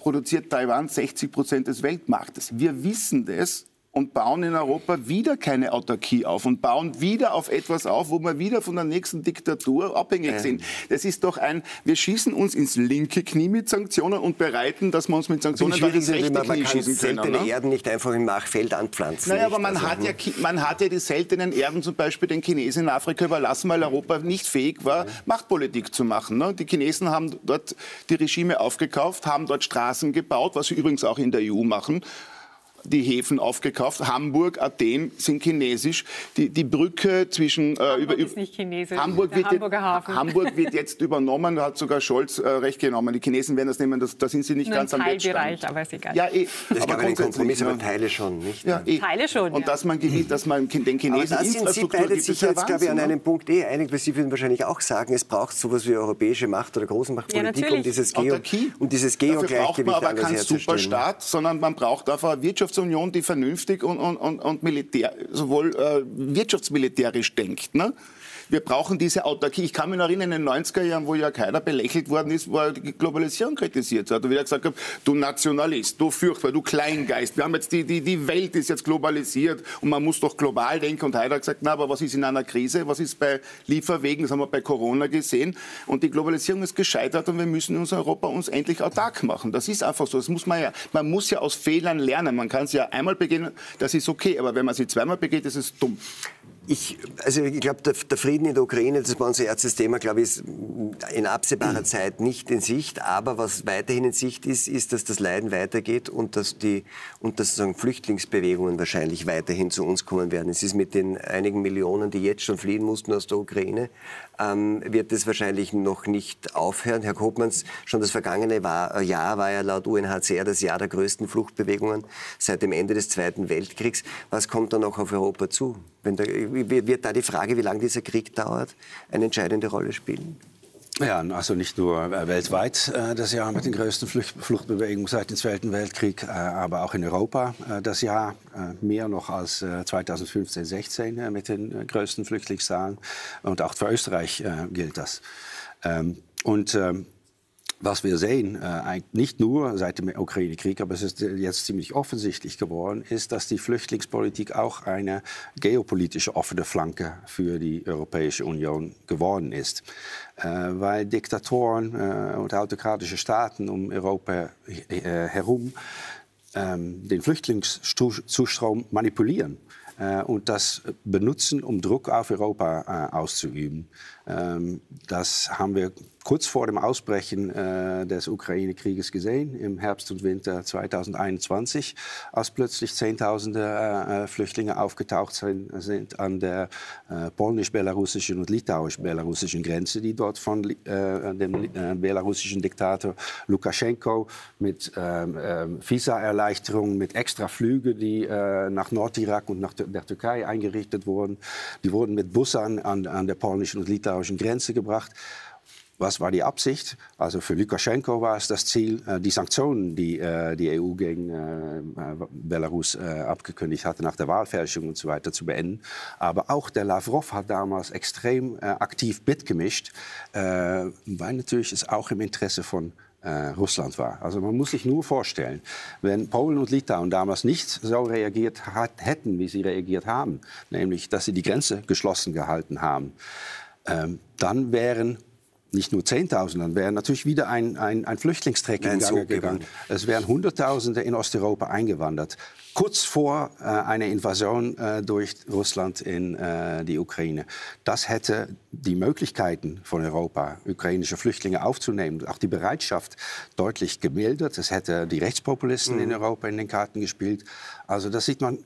produziert Taiwan 60 Prozent des Weltmarktes. Wir wissen das und bauen in Europa wieder keine Autarkie auf und bauen wieder auf etwas auf, wo wir wieder von der nächsten Diktatur abhängig ja. sind. Das ist doch ein, wir schießen uns ins linke Knie mit Sanktionen und bereiten, dass wir uns mit Sanktionen dann ins rechte man, man Knie schießen können. seltene ne? Erden nicht einfach im Machfeld anpflanzen. Naja, aber man, also, hat ja, man hat ja die seltenen Erden zum Beispiel den Chinesen in Afrika überlassen, weil Europa nicht fähig war, Machtpolitik zu machen. Ne? Die Chinesen haben dort die Regime aufgekauft, haben dort Straßen gebaut, was sie übrigens auch in der EU machen die Häfen aufgekauft. Hamburg, Athen sind chinesisch. Die, die Brücke zwischen... Äh, Hamburg über, ist nicht chinesisch, Hamburg wird, Hamburger Hafen. Hamburg wird [laughs] jetzt übernommen, hat sogar Scholz äh, recht genommen. Die Chinesen werden das nehmen, das, da sind sie nicht Nur ganz am Wettstand. aber ist egal. Ja, eh. Das aber ein Kompromiss, aber Teile schon, nicht? Ja, eh. Teile schon, Und ja. dass man gewinnt, dass man den Chinesen aber da sind Sie beide sich jetzt, glaube ich, an einem Punkt eh einig, weil Sie würden wahrscheinlich auch sagen, es braucht sowas wie europäische Macht oder Großmachtpolitik, ja, um dieses Geo, um dieses Geo-Gleichgewicht Dafür braucht man aber keinen Superstaat, sondern man braucht einfach eine Wirtschaftsunion, die vernünftig und, und, und, und Militär, sowohl äh, wirtschaftsmilitärisch denkt. Ne? Wir brauchen diese Autarkie. Ich kann mich noch erinnern, in den 90er Jahren, wo ja keiner belächelt worden ist, wo er die Globalisierung kritisiert hat. Und wieder gesagt hat, du Nationalist, du Fürchtbar, du Kleingeist. Wir haben jetzt die, die, die Welt ist jetzt globalisiert und man muss doch global denken. Und heute hat gesagt, na, aber was ist in einer Krise? Was ist bei Lieferwegen? Das haben wir bei Corona gesehen. Und die Globalisierung ist gescheitert und wir müssen unserem Europa uns endlich autark machen. Das ist einfach so. Das muss man ja, man muss ja aus Fehlern lernen. Man kann es ja einmal begehen, das ist okay. Aber wenn man sie zweimal begeht, ist es dumm. Ich, also ich glaube, der, der, Frieden in der Ukraine, das war unser erstes Thema, glaube ich, ist in absehbarer [clears throat] Zeit nicht in Sicht. Aber was weiterhin in Sicht ist, ist, dass das Leiden weitergeht und dass die und dass sozusagen Flüchtlingsbewegungen wahrscheinlich weiterhin zu uns kommen werden. Es ist mit den einigen Millionen, die jetzt schon fliehen mussten aus der Ukraine, ähm, wird es wahrscheinlich noch nicht aufhören. Herr Kopmanns, schon das vergangene war, Jahr war ja laut UNHCR das Jahr der größten Fluchtbewegungen seit dem Ende des Zweiten Weltkriegs. Was kommt da noch auf Europa zu? Da, wird da die Frage, wie lange dieser Krieg dauert, eine entscheidende Rolle spielen? Ja, also nicht nur äh, weltweit äh, das Jahr mit den größten Fluchtbewegungen seit dem Zweiten Weltkrieg, äh, aber auch in Europa das Jahr mehr noch als 2015, 16 mit den größten Flüchtlingszahlen. Und auch für Österreich gilt das. Ähm, und ähm, was wir sehen, äh, nicht nur seit dem Ukraine-Krieg, aber es ist jetzt ziemlich offensichtlich geworden, ist, dass die Flüchtlingspolitik auch eine geopolitische offene Flanke für die Europäische Union geworden ist. Äh, weil Diktatoren äh, und autokratische Staaten um Europa herum ähm, den Flüchtlingszustrom manipulieren und das benutzen, um Druck auf Europa auszuüben. Ähm, das haben wir kurz vor dem Ausbrechen äh, des Ukraine-Krieges gesehen, im Herbst und Winter 2021, als plötzlich Zehntausende äh, äh, Flüchtlinge aufgetaucht sind, sind an der äh, polnisch-belarussischen und litauisch-belarussischen Grenze, die dort von äh, dem äh, belarussischen Diktator Lukaschenko mit ähm, Visa-Erleichterungen, mit extra Flüge, die nach Nordirak und nach der Türkei eingerichtet wurden, die wurden mit Bussen an, an der polnischen und litauischen Grenze gebracht. Was war die Absicht? Also für Lukaschenko war es das Ziel, äh, die Sanktionen, die äh, die EU gegen äh, Belarus abgekündigt hatte, nach der Wahlfälschung und so weiter, zu beenden. Aber auch der Lavrov hat damals extrem aktiv mitgemischt, weil natürlich es auch im Interesse von Russland war. Also man muss sich nur vorstellen, wenn Polen und Litauen damals nicht so reagiert hätten, wie sie reagiert haben, nämlich dass sie die Grenze geschlossen gehalten haben, ähm, dann wären nicht nur Zehntausend, dann wäre natürlich wieder ein, ein, ein Flüchtlingstreck in Gang gegangen. Es wären Hunderttausende in Osteuropa eingewandert, kurz vor äh, einer Invasion äh, durch Russland in äh, die Ukraine. Das hätte die Möglichkeiten von Europa, ukrainische Flüchtlinge aufzunehmen, auch die Bereitschaft deutlich gemildert. Es hätte die Rechtspopulisten mhm. in Europa in den Karten gespielt. Also das sieht man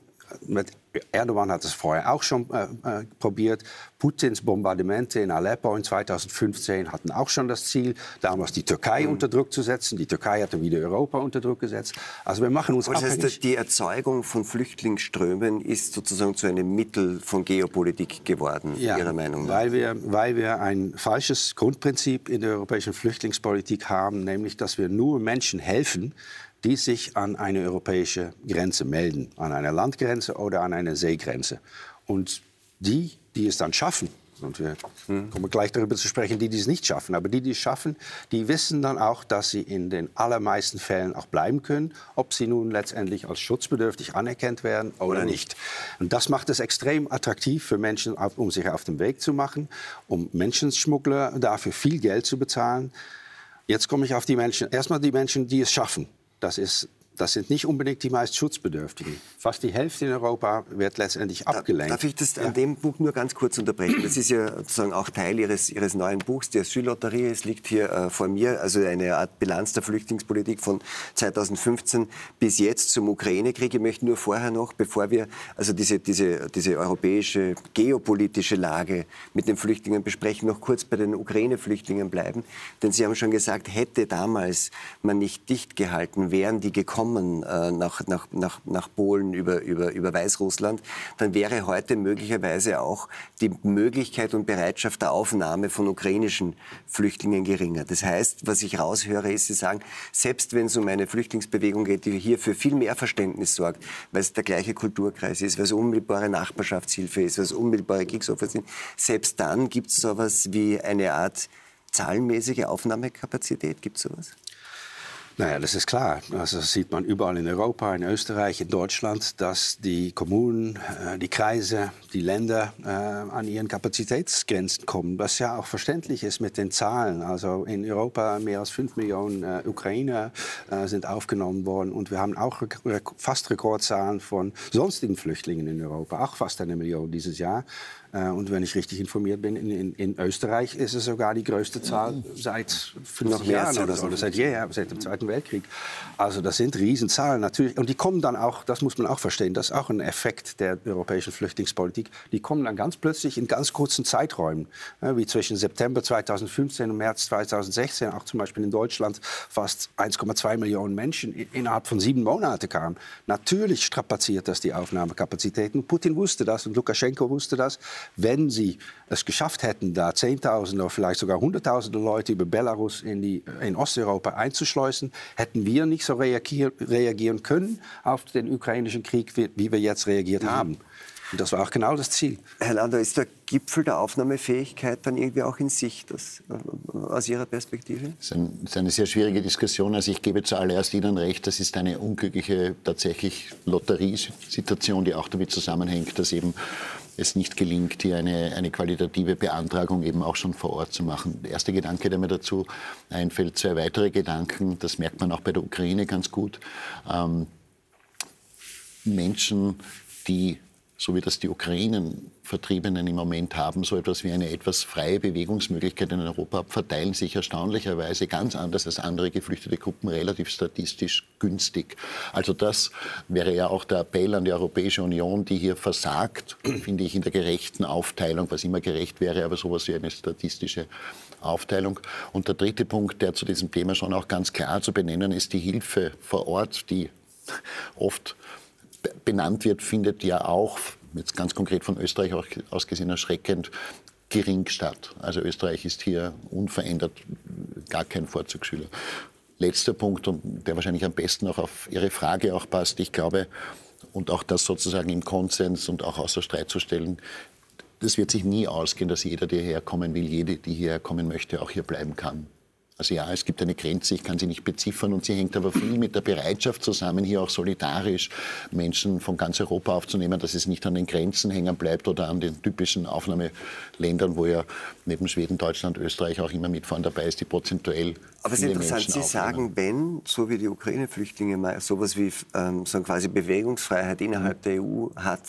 mit Erdogan hat es vorher auch schon äh, äh, probiert. Putins Bombardemente in Aleppo in 2015 hatten auch schon das Ziel, damals die Türkei mhm. unter Druck zu setzen. Die Türkei hat dann wieder Europa unter Druck gesetzt. Also wir machen uns Aber das heißt, die Erzeugung von Flüchtlingsströmen ist sozusagen zu einem Mittel von Geopolitik geworden, ja, Ihrer Meinung nach? Weil wir, weil wir ein falsches Grundprinzip in der europäischen Flüchtlingspolitik haben, nämlich dass wir nur Menschen helfen, die sich an eine europäische Grenze melden, an einer Landgrenze oder an einer Seegrenze. Und die, die es dann schaffen, und wir kommen gleich darüber zu sprechen, die, es nicht schaffen. Aber die, die es schaffen, die wissen dann auch, dass sie in den allermeisten Fällen auch bleiben können, ob sie nun letztendlich als schutzbedürftig anerkannt werden oder nicht. Und das macht es extrem attraktiv für Menschen, um sich auf den Weg zu machen, um Menschenschmuggler dafür viel Geld zu bezahlen. Jetzt komme ich auf die Menschen, erstmal die Menschen, die es schaffen. Das, ist, das sind nicht unbedingt die meist Schutzbedürftigen. Fast die Hälfte in Europa wird letztendlich abgelenkt. Darf ich das an dem Buch nur ganz kurz unterbrechen? Das ist ja sozusagen auch Teil Ihres, Ihres neuen Buchs, die Asyllotterie. Es liegt hier äh, vor mir, also eine Art Bilanz der Flüchtlingspolitik von 2015 bis jetzt zum Ukraine-Krieg. Ich möchte nur vorher noch, bevor wir also diese, diese, diese europäische geopolitische Lage mit den Flüchtlingen besprechen, noch kurz bei den Ukraine-Flüchtlingen bleiben. Denn Sie haben schon gesagt, hätte damals man nicht dicht gehalten, wären die gekommen äh, nach, nach, nach, nach Polen über, über, über Weißrussland, dann wäre heute möglicherweise auch die Möglichkeit und Bereitschaft der Aufnahme von ukrainischen Flüchtlingen geringer. Das heißt, was ich raushöre, ist, Sie sagen, selbst wenn es um eine Flüchtlingsbewegung geht, die hier für viel mehr Verständnis sorgt, weil es der gleiche Kulturkreis ist, weil es unmittelbare Nachbarschaftshilfe ist, weil es unmittelbare Kriegsopfer sind, selbst dann gibt es sowas wie eine Art zahlenmäßige Aufnahmekapazität. Gibt es sowas? Naja, das ist klar. Also das sieht man überall in Europa, in Österreich, in Deutschland, dass die Kommunen, äh, die Kreise, die Länder äh, an ihren Kapazitätsgrenzen kommen. Was ja auch verständlich ist mit den Zahlen. Also in Europa mehr als fünf Millionen äh, Ukrainer sind aufgenommen worden und wir haben auch fast Rekordzahlen von sonstigen Flüchtlingen in Europa, auch fast eine Million dieses Jahr. Äh, und wenn ich richtig informiert bin, in, in, in, Österreich ist es sogar die größte Zahl seit 50 Jahren oder so, oder seit jeher, seit dem Zweiten Weltkrieg. Also das sind Riesenzahlen natürlich. Und die kommen dann auch, das muss man auch verstehen, das ist auch ein Effekt der europäischen Flüchtlingspolitik. Die kommen dann ganz plötzlich in ganz kurzen Zeiträumen, wie zwischen September 2015 und März 2016, auch zum Beispiel in Deutschland fast 1,2 Millionen Menschen innerhalb von sieben Monaten kamen. Natürlich strapaziert das die Aufnahmekapazitäten. Putin wusste das und Lukaschenko wusste das wenn sie es geschafft hätten, da Zehntausende oder vielleicht sogar Hunderttausende Leute über Belarus in, die, in Osteuropa einzuschleusen, hätten wir nicht so reagieren können auf den ukrainischen Krieg, wie, wie wir jetzt reagiert mhm. haben. Und das war auch genau das Ziel. Herr Lander, ist der Gipfel der Aufnahmefähigkeit dann irgendwie auch in Sicht das, äh, aus Ihrer Perspektive? Das ist, ein, das ist, eine sehr schwierige Diskussion. Also ich gebe zuallererst Ihnen recht, das ist eine unglückliche tatsächlich Lotteriesituation, die auch damit zusammenhängt, dass eben es nicht gelingt, hier eine, eine qualitative Beantragung eben auch schon vor Ort zu machen. Der erste Gedanke, der mir dazu einfällt, zwei weitere Gedanken, das merkt man auch bei der Ukraine ganz gut. Ähm, Menschen, die so wie das die Ukrainen-Vertriebenen im Moment haben, so etwas wie eine etwas freie Bewegungsmöglichkeit in Europa, verteilen sich erstaunlicherweise ganz anders als andere geflüchtete Gruppen relativ statistisch günstig. Also das wäre ja auch der Appell an die Europäische Union, die hier versagt, [clears throat] finde ich, in der gerechten Aufteilung, was immer gerecht wäre, aber sowas wie eine statistische Aufteilung. Und der dritte Punkt, der zu diesem Thema schon auch ganz klar zu benennen ist, die Hilfe vor Ort, die oft benannt wird, findet ja auch, jetzt ganz konkret von Österreich aus gesehen, erschreckend gering statt. Also Österreich ist hier unverändert gar kein Vorzugsschüler. Letzter Punkt, der wahrscheinlich am besten auch auf Ihre Frage auch passt. Ich glaube, und auch das sozusagen im Konsens und auch außer Streit zu stellen, das wird sich nie ausgehen, dass jeder, der hierher kommen will, jede, die hierher kommen möchte, auch hier bleiben kann. Also ja, es gibt eine Grenze, ich kann sie nicht beziffern und sie hängt aber viel mit der Bereitschaft zusammen, hier auch solidarisch Menschen von ganz Europa aufzunehmen, dass es nicht an den Grenzen hängen bleibt oder an den typischen Aufnahmeländern, wo ja neben Schweden, Deutschland, Österreich auch immer mit vorne dabei ist, die prozentuell aber es ist interessant, Sie sagen, wenn, so wie die Ukraine-Flüchtlinge mal sowas wie ähm, so quasi Bewegungsfreiheit innerhalb der EU hat,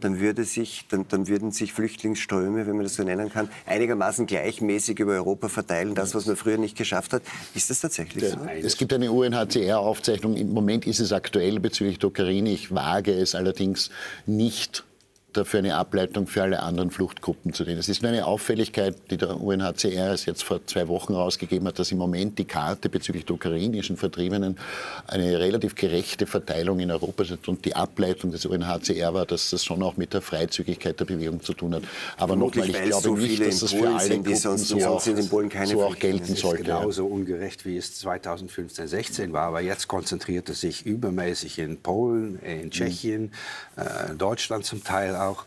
dann, würde sich, dann, dann würden sich Flüchtlingsströme, wenn man das so nennen kann, einigermaßen gleichmäßig über Europa verteilen, das, was man früher nicht geschafft hat. Ist das tatsächlich so? Es gibt eine UNHCR-Aufzeichnung. Im Moment ist es aktuell bezüglich der Ukraine. Ich wage es allerdings nicht dafür eine Ableitung für alle anderen Fluchtgruppen zu nehmen. Es ist nur eine Auffälligkeit, die der UNHCR jetzt vor zwei Wochen herausgegeben hat, dass im Moment die Karte bezüglich der ukrainischen Vertriebenen eine relativ gerechte Verteilung in Europa ist. Und die Ableitung des UNHCR war, dass das schon auch mit der Freizügigkeit der Bewegung zu tun hat. Aber nochmal, ich glaube so nicht, dass das für alle sind, Gruppen sonst, so, auch, in Polen keine so auch gelten sollte. Es ist genauso ungerecht, wie es 2015, 16 war. Aber jetzt konzentriert es sich übermäßig in Polen, in Tschechien, mhm. Deutschland zum Teil auch.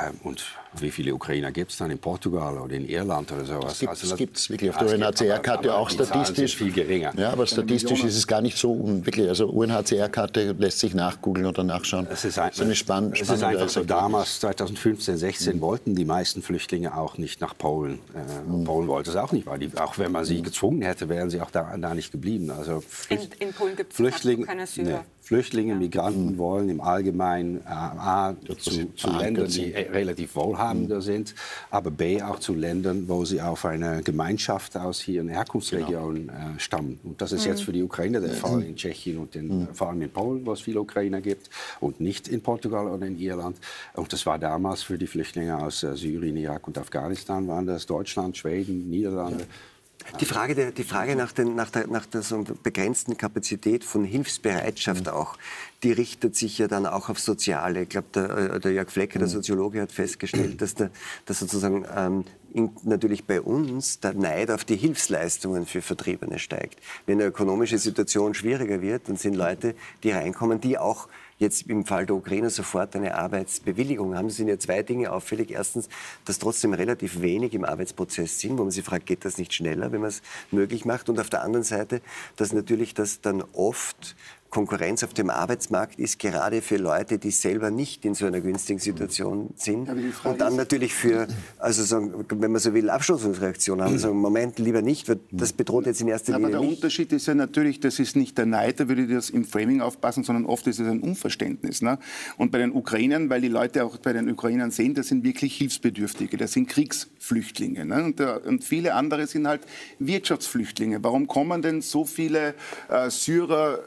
Ähm, und wie viele Ukrainer gibt es dann in Portugal oder in Irland oder sowas? Es gibt es also, wirklich auf der UNHCR-Karte auch statistisch. viel geringer. Ja, aber statistisch ist es gar nicht so wirklich. Also UNHCR-Karte lässt sich nachgoogeln oder nachschauen. Es ist, ein, so eine spann es ist einfach so, damals, 2015, 16, mhm. wollten die meisten Flüchtlinge auch nicht nach Polen. Äh, mhm. Polen wollte es auch nicht, weil die, auch wenn man sie mhm. gezwungen hätte, wären sie auch da, da nicht geblieben. Also Flücht, in, in, Polen gibt es keine Syrer. Nee. Flüchtlinge, Migranten wollen im Allgemeinen äh, A, zu, zu Ländern, die relativ wohlhabender sind, aber B, auch zu Ländern, wo sie auf eine Gemeinschaft aus ihren Herkunftsregionen genau. äh, stammen. Und das ist jetzt für die Ukraine der Fall in Tschechien und in, vor allem in Polen, wo es viele Ukrainer gibt und nicht in Portugal oder in Irland. Und das war damals für die Flüchtlinge aus äh, Syrien, Irak und Afghanistan, waren das Deutschland, Schweden, Niederlande. Ja. Die Frage, der, die Frage nach, den, nach, der, nach der so begrenzten Kapazität von Hilfsbereitschaft mhm. auch, die richtet sich ja dann auch auf Soziale. Ich glaube, der, äh, der, Jörg Flecker, der mhm. Soziologe, hat festgestellt, dass, der, dass sozusagen ähm, in, natürlich bei uns der Neid auf die Hilfsleistungen für Vertriebene steigt. Wenn eine ökonomische Situation schwieriger wird, dann sind Leute, die reinkommen, die auch jetzt im Fall der Ukraine sofort eine Arbeitsbewilligung haben, sind ja zwei Dinge auffällig. Erstens, dass trotzdem relativ wenig im Arbeitsprozess sind, wo man sich fragt, geht das nicht schneller, wenn man es möglich macht? Und auf der anderen Seite, dass natürlich das dann oft Konkurrenz auf dem Arbeitsmarkt ist, gerade für Leute, die selber nicht in so einer günstigen Situation sind. Und dann natürlich für, also sagen, wenn man so will, Abstoßungsreaktionen haben. Sagen, Moment, lieber nicht, weil das bedroht jetzt in erster Linie Aber der nicht. Unterschied ist ja natürlich, das ist nicht der Neid, da würde ich das im Framing aufpassen, sondern oft ist es ein Unverständnis. Ne? Und bei den Ukrainern, weil die Leute auch bei den Ukrainern sehen, das sind wirklich Hilfsbedürftige, das sind Kriegsflüchtlinge. Ne? Und, der, und, viele andere sind halt Wirtschaftsflüchtlinge. Warum kommen denn so viele äh, Syrer,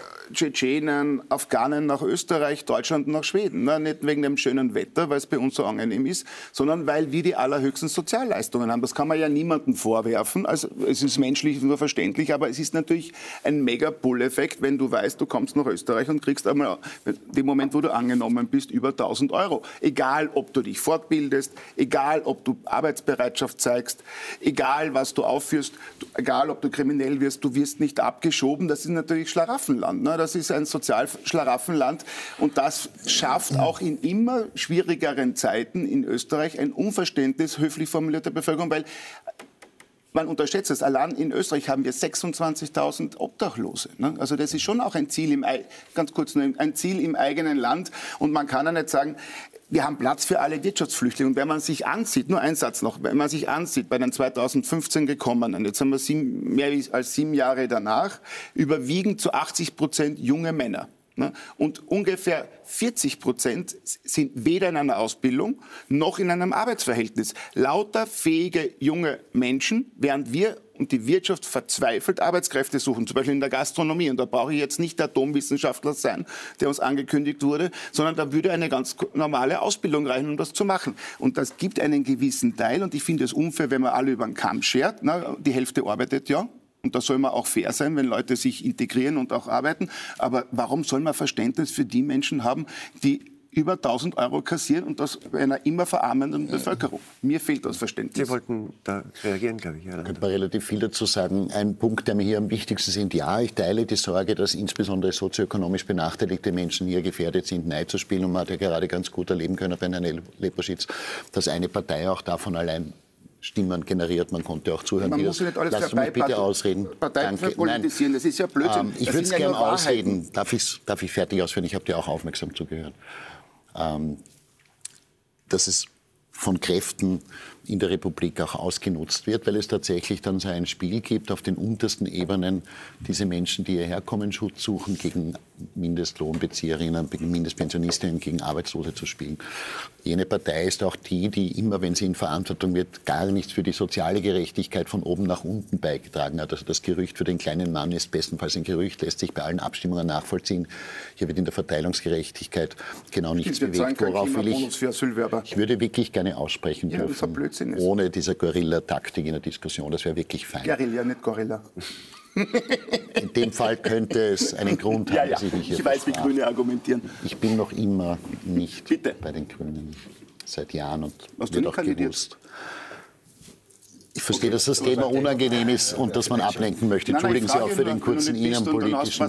Tschetschenen, Afghanen nach Österreich, Deutschland nach Schweden. Na, nicht wegen dem schönen Wetter, weil es bei uns so angenehm ist, sondern weil wir die allerhöchsten Sozialleistungen haben. Das kann man ja niemandem vorwerfen. Also es ist menschlich nur verständlich, aber es ist natürlich ein mega Pull-Effekt, wenn du weißt, du kommst nach Österreich und kriegst einmal, dem Moment, wo du angenommen bist, über 1000 Euro. Egal, ob du dich fortbildest, egal, ob du Arbeitsbereitschaft zeigst, egal, was du aufführst, egal, ob du kriminell wirst, du wirst nicht abgeschoben. Das ist natürlich Schlaraffenland. Ne? Das ist ein Sozialschlaraffenland und das schafft auch in immer schwierigeren Zeiten in Österreich ein Unverständnis höflich formulierter Bevölkerung, weil man unterschätzt es. Allein in Österreich haben wir 26.000 Obdachlose. Ne? Also das ist schon auch ein Ziel im, ganz kurz, ein Ziel im eigenen Land. Und man kann ja nicht sagen, wir haben Platz für alle Wirtschaftsflüchtlinge. Und wenn man sich ansieht, nur ein Satz noch, wenn man sich ansieht, bei den 2015 gekommenen, jetzt haben wir sieben, mehr als sieben Jahre danach, überwiegen zu 80 Prozent junge Männer. Ne? Und ungefähr 40 Prozent sind weder in einer Ausbildung noch in einem Arbeitsverhältnis. Lauter fähige junge Menschen, während wir und die Wirtschaft verzweifelt Arbeitskräfte suchen, zum Beispiel in der Gastronomie. Und da brauche ich jetzt nicht der Atomwissenschaftler sein, der uns angekündigt wurde, sondern da würde eine ganz normale Ausbildung reichen, um das zu machen. Und das gibt einen gewissen Teil. Und ich finde es unfair, wenn man alle über den Kamm schert. Na, die Hälfte arbeitet ja, und da soll man auch fair sein, wenn Leute sich integrieren und auch arbeiten. Aber warum soll man Verständnis für die Menschen haben, die über 1000 Euro kassieren und das bei einer immer verarmenden Bevölkerung. Mir fehlt das Verständnis. Sie wollten da reagieren, glaube ich. Ja, ich könnte relativ viel dazu sagen. Ein Punkt, der mir hier am wichtigsten ist, ja, ich teile die Sorge, dass insbesondere sozioökonomisch benachteiligte Menschen hier gefährdet sind, Nein zu spielen. Und man hat ja gerade ganz gut erleben können bei Herrn Leposchitz, dass eine Partei auch davon allein Stimmen generiert. Man konnte auch zuhören. Man muss ja nicht alles Lass mich bitte ausreden. Danke. politisieren, das ist ja Blödsinn. Ähm, ich würde es ja gerne ausreden. Darf, darf ich fertig ausführen? Ich habe dir auch aufmerksam zugehört. Ähm, dass es von Kräften in der Republik auch ausgenutzt wird, weil es tatsächlich dann so ein Spiel gibt auf den untersten Ebenen, diese Menschen, die hierher kommen, Schutz suchen gegen Mindestlohnbezieherinnen, Mindestpensionistinnen, gegen Arbeitslose zu spielen. Jene Partei ist auch die, die immer, wenn sie in Verantwortung wird, gar nichts für die soziale Gerechtigkeit von oben nach unten beigetragen hat. Also das Gerücht für den kleinen Mann ist bestenfalls ein Gerücht, lässt sich bei allen Abstimmungen nachvollziehen. Hier wird in der Verteilungsgerechtigkeit genau nichts bewegt. Worauf will ich, ich würde wirklich gerne aussprechen ja, dürfen. Ohne diese Gorilla-Taktik in der Diskussion. Das wäre wirklich fein. Guerilla, nicht Gorilla. In dem Fall könnte es einen Grund haben, ja, ja. dass ich mich hier Ich weiß, wie Grüne argumentieren. Ich bin noch immer nicht Bitte. bei den Grünen. Seit Jahren und Hast wird auch gewusst. Ich verstehe, dass das Thema unangenehm ist und dass man ablenken möchte. Entschuldigen Sie auch für den kurzen innenpolitischen,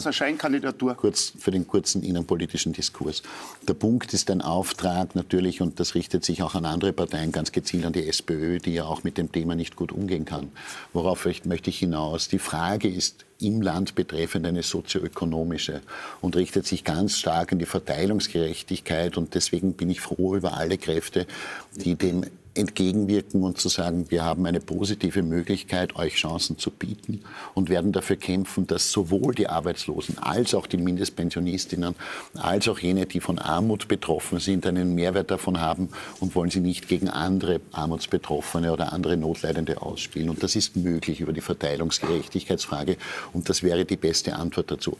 kurz für den kurzen innenpolitischen Diskurs. Der Punkt ist ein Auftrag natürlich, und das richtet sich auch an andere Parteien, ganz gezielt an die SPÖ, die ja auch mit dem Thema nicht gut umgehen kann. Worauf möchte ich hinaus? Die Frage ist, im Land betreffend eine sozioökonomische und richtet sich ganz stark an die Verteilungsgerechtigkeit. Und deswegen bin ich froh über alle Kräfte, die dem entgegenwirken und zu sagen, wir haben eine positive Möglichkeit, euch Chancen zu bieten und werden dafür kämpfen, dass sowohl die Arbeitslosen als auch die Mindestpensionistinnen, als auch jene, die von Armut betroffen sind, einen Mehrwert davon haben und wollen sie nicht gegen andere Armutsbetroffene oder andere Notleidende ausspielen. Und das ist möglich über die Verteilungsgerechtigkeitsfrage und das wäre die beste Antwort dazu.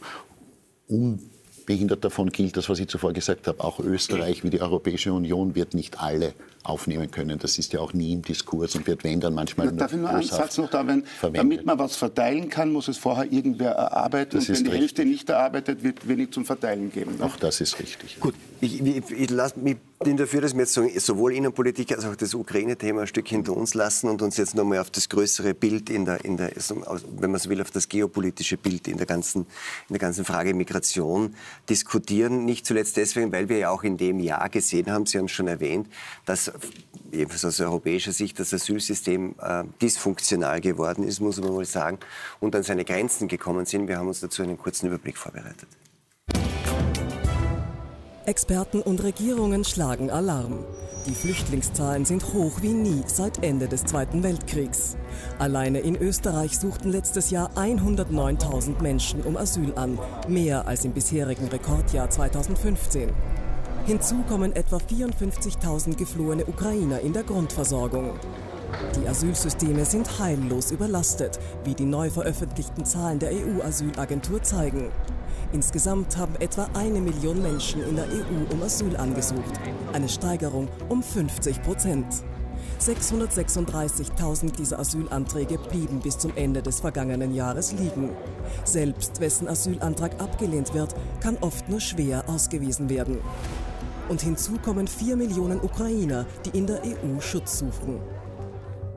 Um behindert davon gilt das, was ich zuvor gesagt habe. Auch Österreich wie die Europäische Union wird nicht alle aufnehmen können. Das ist ja auch nie im Diskurs und wird, wenn dann manchmal. Darf ich nur einen Satz noch da, wenn, damit man was verteilen kann, muss es vorher irgendwer erarbeiten. Das und wenn die richtig. Hälfte nicht erarbeitet wird, wenig zum Verteilen geben. Ne? Auch das ist richtig. Gut, ich, ich, ich lasse mich bin dafür, dass wir jetzt sowohl Innenpolitik als auch das Ukraine-Thema ein Stück hinter uns lassen und uns jetzt nochmal auf das größere Bild, in der, in der, wenn man so will, auf das geopolitische Bild in der, ganzen, in der ganzen Frage Migration diskutieren. Nicht zuletzt deswegen, weil wir ja auch in dem Jahr gesehen haben, Sie haben es schon erwähnt, dass jedenfalls aus europäischer Sicht das Asylsystem äh, dysfunktional geworden ist, muss man mal sagen, und an seine Grenzen gekommen sind. Wir haben uns dazu einen kurzen Überblick vorbereitet. Experten und Regierungen schlagen Alarm. Die Flüchtlingszahlen sind hoch wie nie seit Ende des Zweiten Weltkriegs. Alleine in Österreich suchten letztes Jahr 109.000 Menschen um Asyl an, mehr als im bisherigen Rekordjahr 2015. Hinzu kommen etwa 54.000 geflohene Ukrainer in der Grundversorgung. Die Asylsysteme sind heillos überlastet, wie die neu veröffentlichten Zahlen der EU-Asylagentur zeigen. Insgesamt haben etwa eine Million Menschen in der EU um Asyl angesucht, eine Steigerung um 50 Prozent. 636.000 dieser Asylanträge blieben bis zum Ende des vergangenen Jahres liegen. Selbst wessen Asylantrag abgelehnt wird, kann oft nur schwer ausgewiesen werden. Und hinzu kommen vier Millionen Ukrainer, die in der EU Schutz suchen.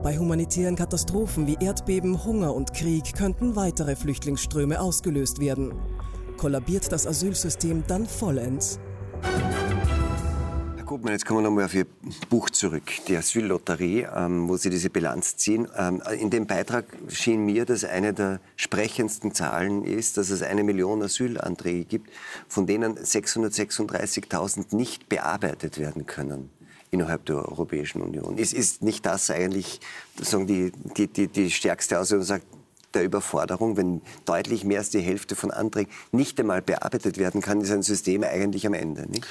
Bei humanitären Katastrophen wie Erdbeben, Hunger und Krieg könnten weitere Flüchtlingsströme ausgelöst werden. Kollabiert das Asylsystem dann vollends? Gutmann, jetzt kommen wir nochmal auf Ihr Buch zurück, die Asyllotterie, ähm, wo Sie diese Bilanz ziehen. Ähm, in dem Beitrag schien mir, dass eine der sprechendsten Zahlen ist, dass es eine Million Asylanträge gibt, von denen 636.000 nicht bearbeitet werden können innerhalb der Europäischen Union. Ist, ist nicht das eigentlich sagen, die, die, die, die stärkste Aussage, der Überforderung, wenn deutlich mehr als die Hälfte von Anträgen nicht einmal bearbeitet werden kann, ist ein System eigentlich am Ende. Nicht?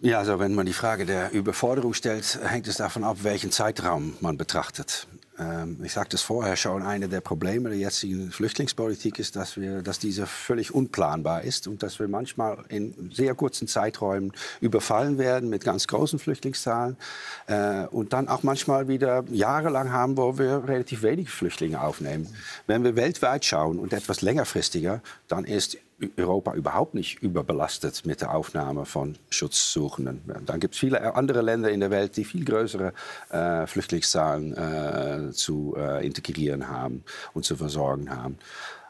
Ja, also wenn man die Frage der Überforderung stellt, hängt es davon ab, welchen Zeitraum man betrachtet. Ähm, ich sagte es vorher schon, eine der Probleme der jetzigen Flüchtlingspolitik ist, dass, wir, dass diese völlig unplanbar ist und dass wir manchmal in sehr kurzen Zeiträumen überfallen werden mit ganz großen Flüchtlingszahlen äh, und dann auch manchmal wieder jahrelang haben, wo wir relativ wenig Flüchtlinge aufnehmen. Wenn wir weltweit schauen und etwas längerfristiger, dann ist Europa überhaupt nicht überbelastet mit der Aufnahme von Schutzsuchenden. Dann gibt es viele andere Länder in der Welt, die viel größere äh, Flüchtlingszahlen äh, zu äh, integrieren haben und zu versorgen haben.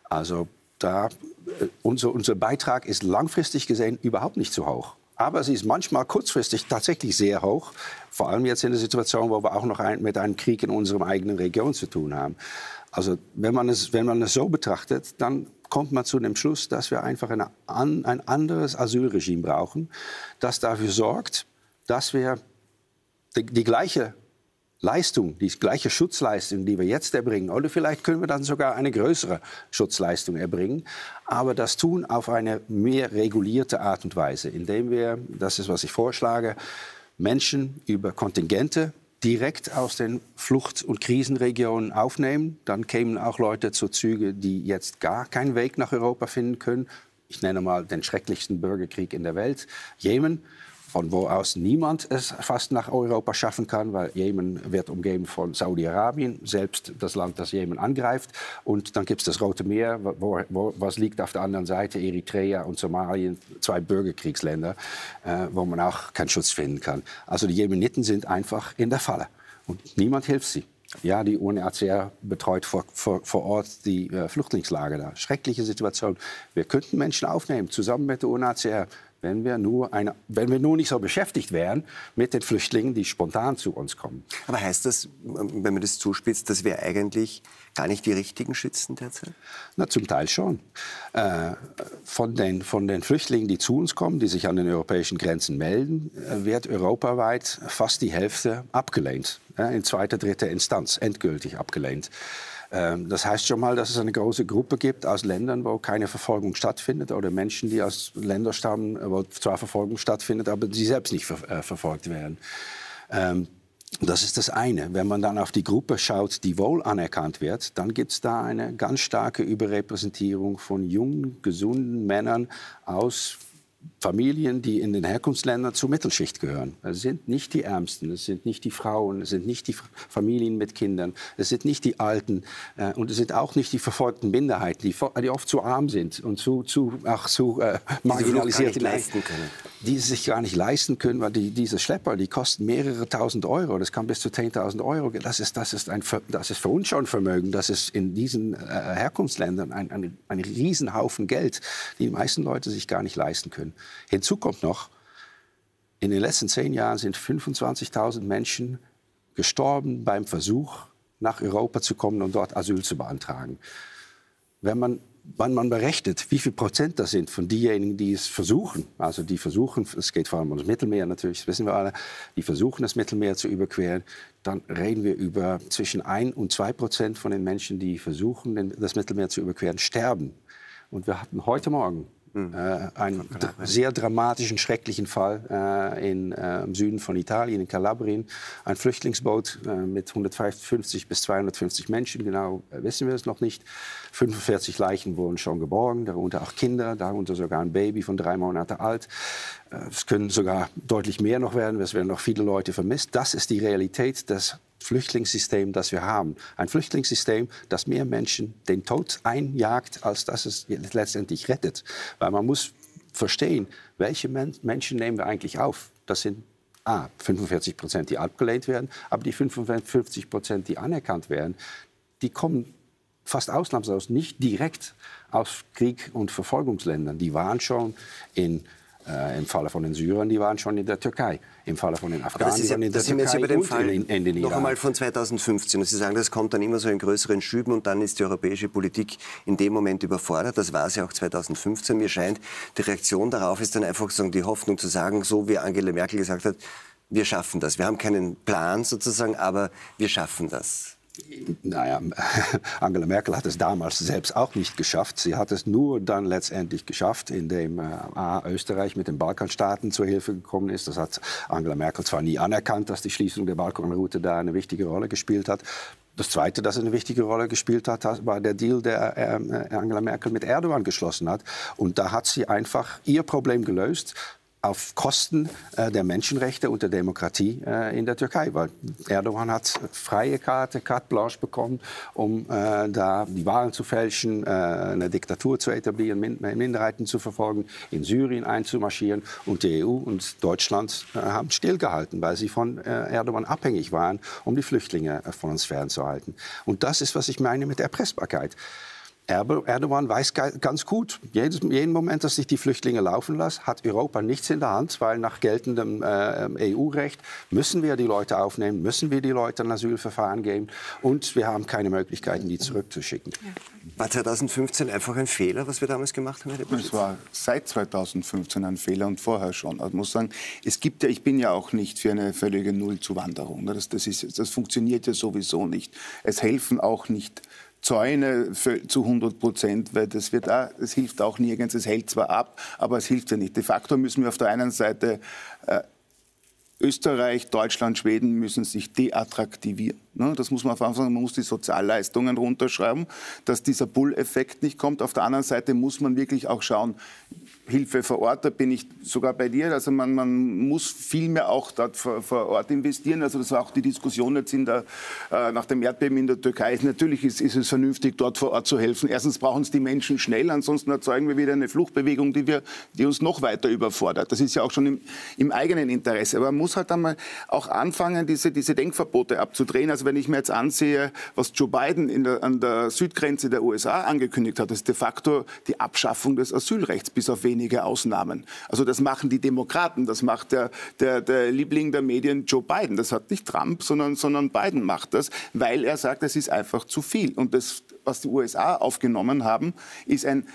Also da, äh, unser, unser Beitrag ist langfristig gesehen überhaupt nicht so hoch. Aber sie ist manchmal kurzfristig tatsächlich sehr hoch. Vor allem jetzt in der Situation, wo wir auch noch ein, mit einem Krieg in unserer eigenen Region zu tun haben. Also wenn man es, wenn man es so betrachtet, dann kommt man zu dem Schluss, dass wir einfach eine, ein anderes Asylregime brauchen, das dafür sorgt, dass wir die, die gleiche Leistung, die gleiche Schutzleistung, die wir jetzt erbringen, oder vielleicht können wir dann sogar eine größere Schutzleistung erbringen, aber das tun auf eine mehr regulierte Art und Weise, indem wir, das ist was ich vorschlage, Menschen über Kontingente direkt aus den Flucht- und Krisenregionen aufnehmen. Dann kämen auch Leute zu Züge, die jetzt gar keinen Weg nach Europa finden können. Ich nenne mal den schrecklichsten Bürgerkrieg in der Welt, Jemen von wo aus niemand es fast nach Europa schaffen kann, weil Jemen wird umgeben von Saudi-Arabien, selbst das Land, das Jemen angreift. Und dann gibt es das Rote Meer, wo, wo, was liegt auf der anderen Seite, Eritrea und Somalien, zwei Bürgerkriegsländer, äh, wo man auch keinen Schutz finden kann. Also die Jemeniten sind einfach in der Falle und niemand hilft sie. Ja, die UNHCR betreut vor, vor, vor Ort die äh, Flüchtlingslager da. Schreckliche Situation. Wir könnten Menschen aufnehmen, zusammen mit der UNHCR wenn wir, nur eine, wenn wir nur nicht so beschäftigt wären mit den Flüchtlingen, die spontan zu uns kommen. Aber heißt das, wenn man das zuspitzt, dass wir eigentlich gar nicht die richtigen schützen derzeit? Na, zum Teil schon. Äh, von, den, von den Flüchtlingen, die zu uns kommen, die sich an den europäischen Grenzen melden, äh, wird europaweit fast die Hälfte abgelehnt. Ja, in zweiter, dritter Instanz, endgültig abgelehnt. Ähm, das heißt schon mal, dass es eine große Gruppe gibt aus Ländern, wo keine Verfolgung stattfindet oder Menschen, die aus Ländern stammen, wo zwar Verfolgung stattfindet, aber sie selbst nicht ver äh, verfolgt werden. Ähm, das ist das eine. Wenn man dann auf die Gruppe schaut, die wohl anerkannt wird, dann gibt es da eine ganz starke Überrepräsentierung von jungen, gesunden Männern aus Familien, die in den Herkunftsländern zur Mittelschicht gehören. Es sind nicht die Ärmsten, es sind nicht die Frauen, es sind nicht die Familien mit Kindern, es sind nicht die Alten äh, und es sind auch nicht die verfolgten Minderheiten, die, die oft zu arm sind und zu, zu, ach, zu äh, marginalisiert leisten können. Die sich gar nicht leisten können, weil die, diese Schlepper, die kosten mehrere tausend Euro, das kann bis zu 10.000 Euro. Das ist, das, ist ein, das ist für uns schon Vermögen, das ist in diesen äh, Herkunftsländern ein, ein, ein Riesenhaufen Geld, die die meisten Leute sich gar nicht leisten können. Hinzu kommt noch, in den letzten zehn Jahren sind 25.000 Menschen gestorben beim Versuch, nach Europa zu kommen und dort Asyl zu beantragen. Wenn man, wenn man berechnet, wie viel Prozent das sind von denjenigen, die es versuchen, also die versuchen, es geht vor allem um das Mittelmeer natürlich, das wissen wir alle, die versuchen, das Mittelmeer zu überqueren, dann reden wir über zwischen 1 und 2 Prozent von den Menschen, die versuchen, das Mittelmeer zu überqueren, sterben. Und wir hatten heute Morgen Mhm. Äh, einen sehr dramatischen, schrecklichen Fall äh, in, äh, im Süden von Italien, in Kalabrien. Ein Flüchtlingsboot äh, mit 150 bis 250 Menschen, genau äh, wissen wir es noch nicht. 45 Leichen wurden schon geborgen, darunter auch Kinder, darunter sogar ein Baby von drei Monaten alt. Äh, es können sogar deutlich mehr noch werden, es werden noch viele Leute vermisst. Das ist die Realität des Flüchtlingssystem, das wir haben. Ein Flüchtlingssystem, das mehr Menschen den Tod einjagt, als dass es letztendlich rettet. Weil man muss verstehen, welche Men Menschen nehmen wir eigentlich auf. Das sind A, 45 Prozent, die abgelehnt werden, aber die 55 Prozent, die anerkannt werden, die kommen fast ausnahmslos nicht direkt aus Krieg- und Verfolgungsländern. Die waren schon in äh, Im Falle von den Syrern, die waren schon in der Türkei. Im Falle von den Afghanen, das ist ja, in der das Türkei sind jetzt über den Fall in, in, in noch einmal von 2015. Und Sie sagen, das kommt dann immer so in größeren Schüben und dann ist die europäische Politik in dem Moment überfordert. Das war es ja auch 2015. Mir scheint, die Reaktion darauf ist dann einfach so die Hoffnung zu sagen, so wie Angela Merkel gesagt hat, wir schaffen das. Wir haben keinen Plan sozusagen, aber wir schaffen das. Naja, [laughs] Angela Merkel hat es damals selbst auch nicht geschafft. Sie hat es nur dann letztendlich geschafft, indem äh, Österreich mit den Balkanstaaten zur Hilfe gekommen ist. Das hat Angela Merkel zwar nie anerkannt, dass die Schließung der Balkanroute da eine wichtige Rolle gespielt hat. Das Zweite, das eine wichtige Rolle gespielt hat, war der Deal, der äh, Angela Merkel mit Erdogan geschlossen hat. Und da hat sie einfach ihr Problem gelöst auf Kosten äh, der Menschenrechte und der Demokratie äh, in der Türkei. Weil Erdogan hat freie Karte, carte blanche bekommen, um äh, da die Wahlen zu fälschen, äh, eine Diktatur zu etablieren, Min Minderheiten zu verfolgen, in Syrien einzumarschieren. Und die EU und Deutschland äh, haben stillgehalten, weil sie von äh, Erdogan abhängig waren, um die Flüchtlinge von uns fernzuhalten. Und das ist, was ich meine mit Erpressbarkeit. Erdogan weiß ganz gut, jedes, jeden Moment, dass sich die Flüchtlinge laufen lassen, hat Europa nichts in der Hand, weil nach geltendem äh, EU-Recht müssen wir die Leute aufnehmen, müssen wir die Leute ein Asylverfahren geben und wir haben keine Möglichkeiten, die zurückzuschicken. War 2015 einfach ein Fehler, was wir damals gemacht haben? Es war seit 2015 ein Fehler und vorher schon. Also ich muss sagen, es gibt ja, ich bin ja auch nicht für eine völlige Nullzuwanderung. Ne? Das, das, ist, das funktioniert ja sowieso nicht. Es helfen auch nicht Zäune für, zu 100 Prozent, weil das, wird auch, das hilft auch nirgends. Es hält zwar ab, aber es hilft ja nicht. De facto müssen wir auf der einen Seite äh, Österreich, Deutschland, Schweden müssen sich deattraktivieren. Ne? Das muss man auf Anfang man muss die Sozialleistungen runterschreiben, dass dieser Bull-Effekt nicht kommt. Auf der anderen Seite muss man wirklich auch schauen, Hilfe vor Ort, da bin ich sogar bei dir. Also man, man muss viel mehr auch dort vor, vor, Ort investieren. Also das war auch die Diskussion jetzt in der, äh, nach dem Erdbeben in der Türkei. Natürlich ist, ist, es vernünftig, dort vor Ort zu helfen. Erstens brauchen es die Menschen schnell, ansonsten erzeugen wir wieder eine Fluchtbewegung, die, wir, die uns noch weiter überfordert. Das ist ja auch schon im, im eigenen Interesse. Aber man muss halt einmal auch anfangen, diese, diese Denkverbote abzudrehen. Also wenn ich mir jetzt ansehe, was Joe Biden der, an der Südgrenze der USA angekündigt hat, ist de facto die Abschaffung des Asylrechts bis auf wenige wenige Ausnahmen. Also das machen die Demokraten, das macht der, der, der Liebling der Medien Joe Biden. Das hat nicht Trump, sondern, sondern Biden macht das, weil er sagt, es ist einfach zu viel. Und das, was die USA aufgenommen haben, ist ein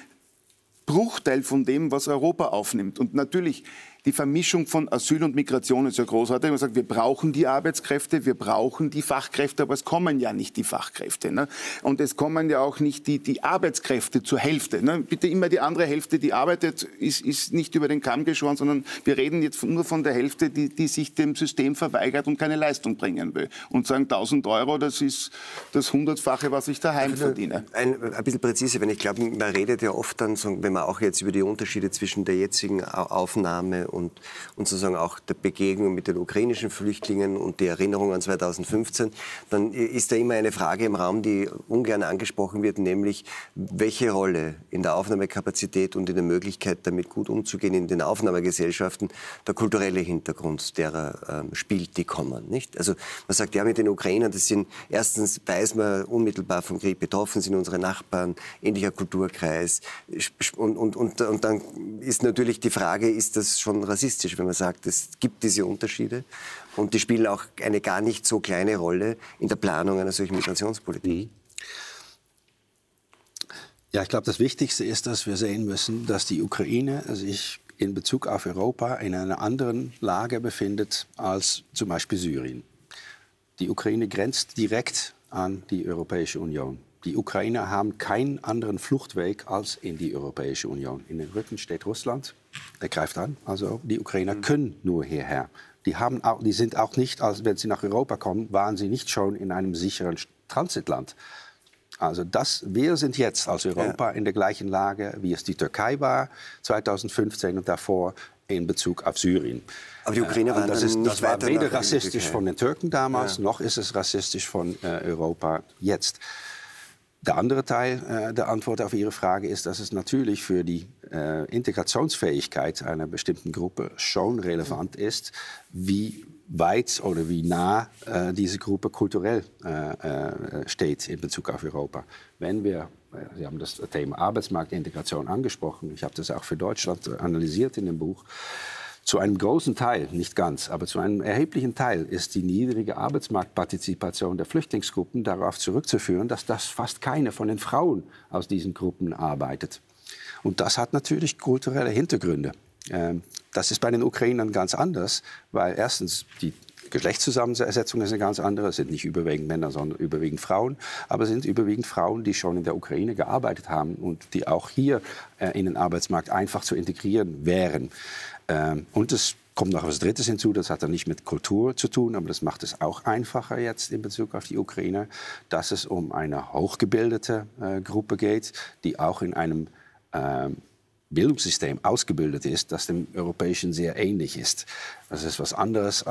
Bruchteil von dem, was Europa aufnimmt. Und natürlich die Vermischung von Asyl und Migration ist ja großartig. Man sagt, wir brauchen die Arbeitskräfte, wir brauchen die Fachkräfte, aber es kommen ja nicht die Fachkräfte. Ne? Und es kommen ja auch nicht die, die Arbeitskräfte zur Hälfte. Ne? Bitte immer die andere Hälfte, die arbeitet, ist, ist nicht über den Kamm geschoren, sondern wir reden jetzt nur von der Hälfte, die, die sich dem System verweigert und keine Leistung bringen will. Und sagen 1000 Euro, das ist das Hundertfache, was ich daheim also verdiene. Ein, ein bisschen präzise, wenn ich glaube, man redet ja oft dann, wenn man auch jetzt über die Unterschiede zwischen der jetzigen Aufnahme und, und sozusagen auch der Begegnung mit den ukrainischen Flüchtlingen und die Erinnerung an 2015, dann ist da immer eine Frage im Raum, die ungern angesprochen wird, nämlich welche Rolle in der Aufnahmekapazität und in der Möglichkeit, damit gut umzugehen in den Aufnahmegesellschaften der kulturelle Hintergrund derer ähm, spielt, die kommen. Nicht? Also man sagt ja mit den Ukrainern, das sind erstens weiß man unmittelbar vom Krieg betroffen, sind unsere Nachbarn, ähnlicher Kulturkreis und, und, und, und dann ist natürlich die Frage, ist das schon rassistisch, wenn man sagt, es gibt diese Unterschiede und die spielen auch eine gar nicht so kleine Rolle in der Planung einer solchen Migrationspolitik. Mhm. Ja, ich glaube, das Wichtigste ist, dass wir sehen müssen, dass die Ukraine sich in Bezug auf Europa in einer anderen Lage befindet als zum Beispiel Syrien. Die Ukraine grenzt direkt an die Europäische Union. Die Ukrainer haben keinen anderen Fluchtweg als in die Europäische Union. In den Rücken steht Russland, der greift an. Also die Ukrainer mhm. können nur hierher. Die, haben auch, die sind auch nicht, als wenn sie nach Europa kommen, waren sie nicht schon in einem sicheren Transitland. Also das, wir sind jetzt als Europa ja. in der gleichen Lage, wie es die Türkei war 2015 und davor in Bezug auf Syrien. Aber die Ukrainer äh, waren das, ist, nicht das war weder rassistisch von den Türken damals, ja. noch ist es rassistisch von äh, Europa jetzt. Der andere Teil äh, der Antwort auf Ihre Frage ist, dass es natürlich für die äh, Integrationsfähigkeit einer bestimmten Gruppe schon relevant ist, wie weit oder wie nah äh, diese Gruppe kulturell äh, äh, steht in Bezug auf Europa. Wenn wir, äh, Sie haben das Thema Arbeitsmarktintegration angesprochen, ich habe das auch für Deutschland analysiert in dem Buch, zu einem großen Teil, nicht ganz, aber zu einem erheblichen Teil ist die niedrige Arbeitsmarktpartizipation der Flüchtlingsgruppen darauf zurückzuführen, dass das fast keine von den Frauen aus diesen Gruppen arbeitet. Und das hat natürlich kulturelle Hintergründe. Ähm, das ist bei den Ukrainern ganz anders, weil erstens die Geschlechtszusammensetzung ist eine ganz andere. Es sind nicht überwiegend Männer, sondern überwiegend Frauen. Aber es sind überwiegend Frauen, die schon in der Ukraine gearbeitet haben und die auch hier äh, in den Arbeitsmarkt einfach zu integrieren wären. Ähm, und es kommt noch etwas Drittes hinzu, das hat dann nicht mit Kultur zu tun, aber das macht es auch einfacher jetzt in Bezug auf die Ukraine, dass es um eine hochgebildete äh, Gruppe geht, die auch in einem Bildungssystem ausgebildet ist, das dem europäischen sehr ähnlich ist. Das ist was anderes. Äh,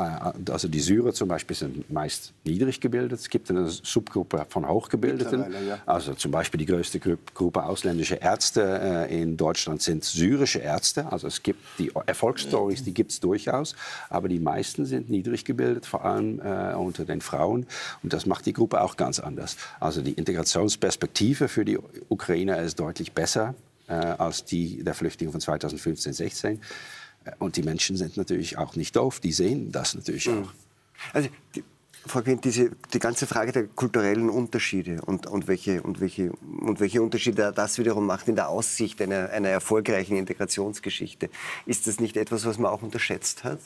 also die Syrer zum Beispiel sind meist niedrig gebildet. Es gibt eine Subgruppe von Hochgebildeten. Ja. Also zum Beispiel die größte Gruppe ausländische Ärzte äh, in Deutschland sind syrische Ärzte. Also es gibt die Erfolgsstories, die gibt es durchaus. Aber die meisten sind niedrig gebildet, vor allem äh, unter den Frauen. Und das macht die Gruppe auch ganz anders. Also die Integrationsperspektive für die Ukrainer ist deutlich besser äh, als die der Flüchtlinge von 2015, 16. Äh, und die Menschen sind natürlich auch nicht doof, die sehen das natürlich mhm. auch. Also die, Frau Quint, diese, die ganze Frage der kulturellen Unterschiede und, und, welche, und, welche, und welche Unterschiede das wiederum macht in der Aussicht einer, einer erfolgreichen Integrationsgeschichte, ist das nicht etwas, was man auch unterschätzt hat?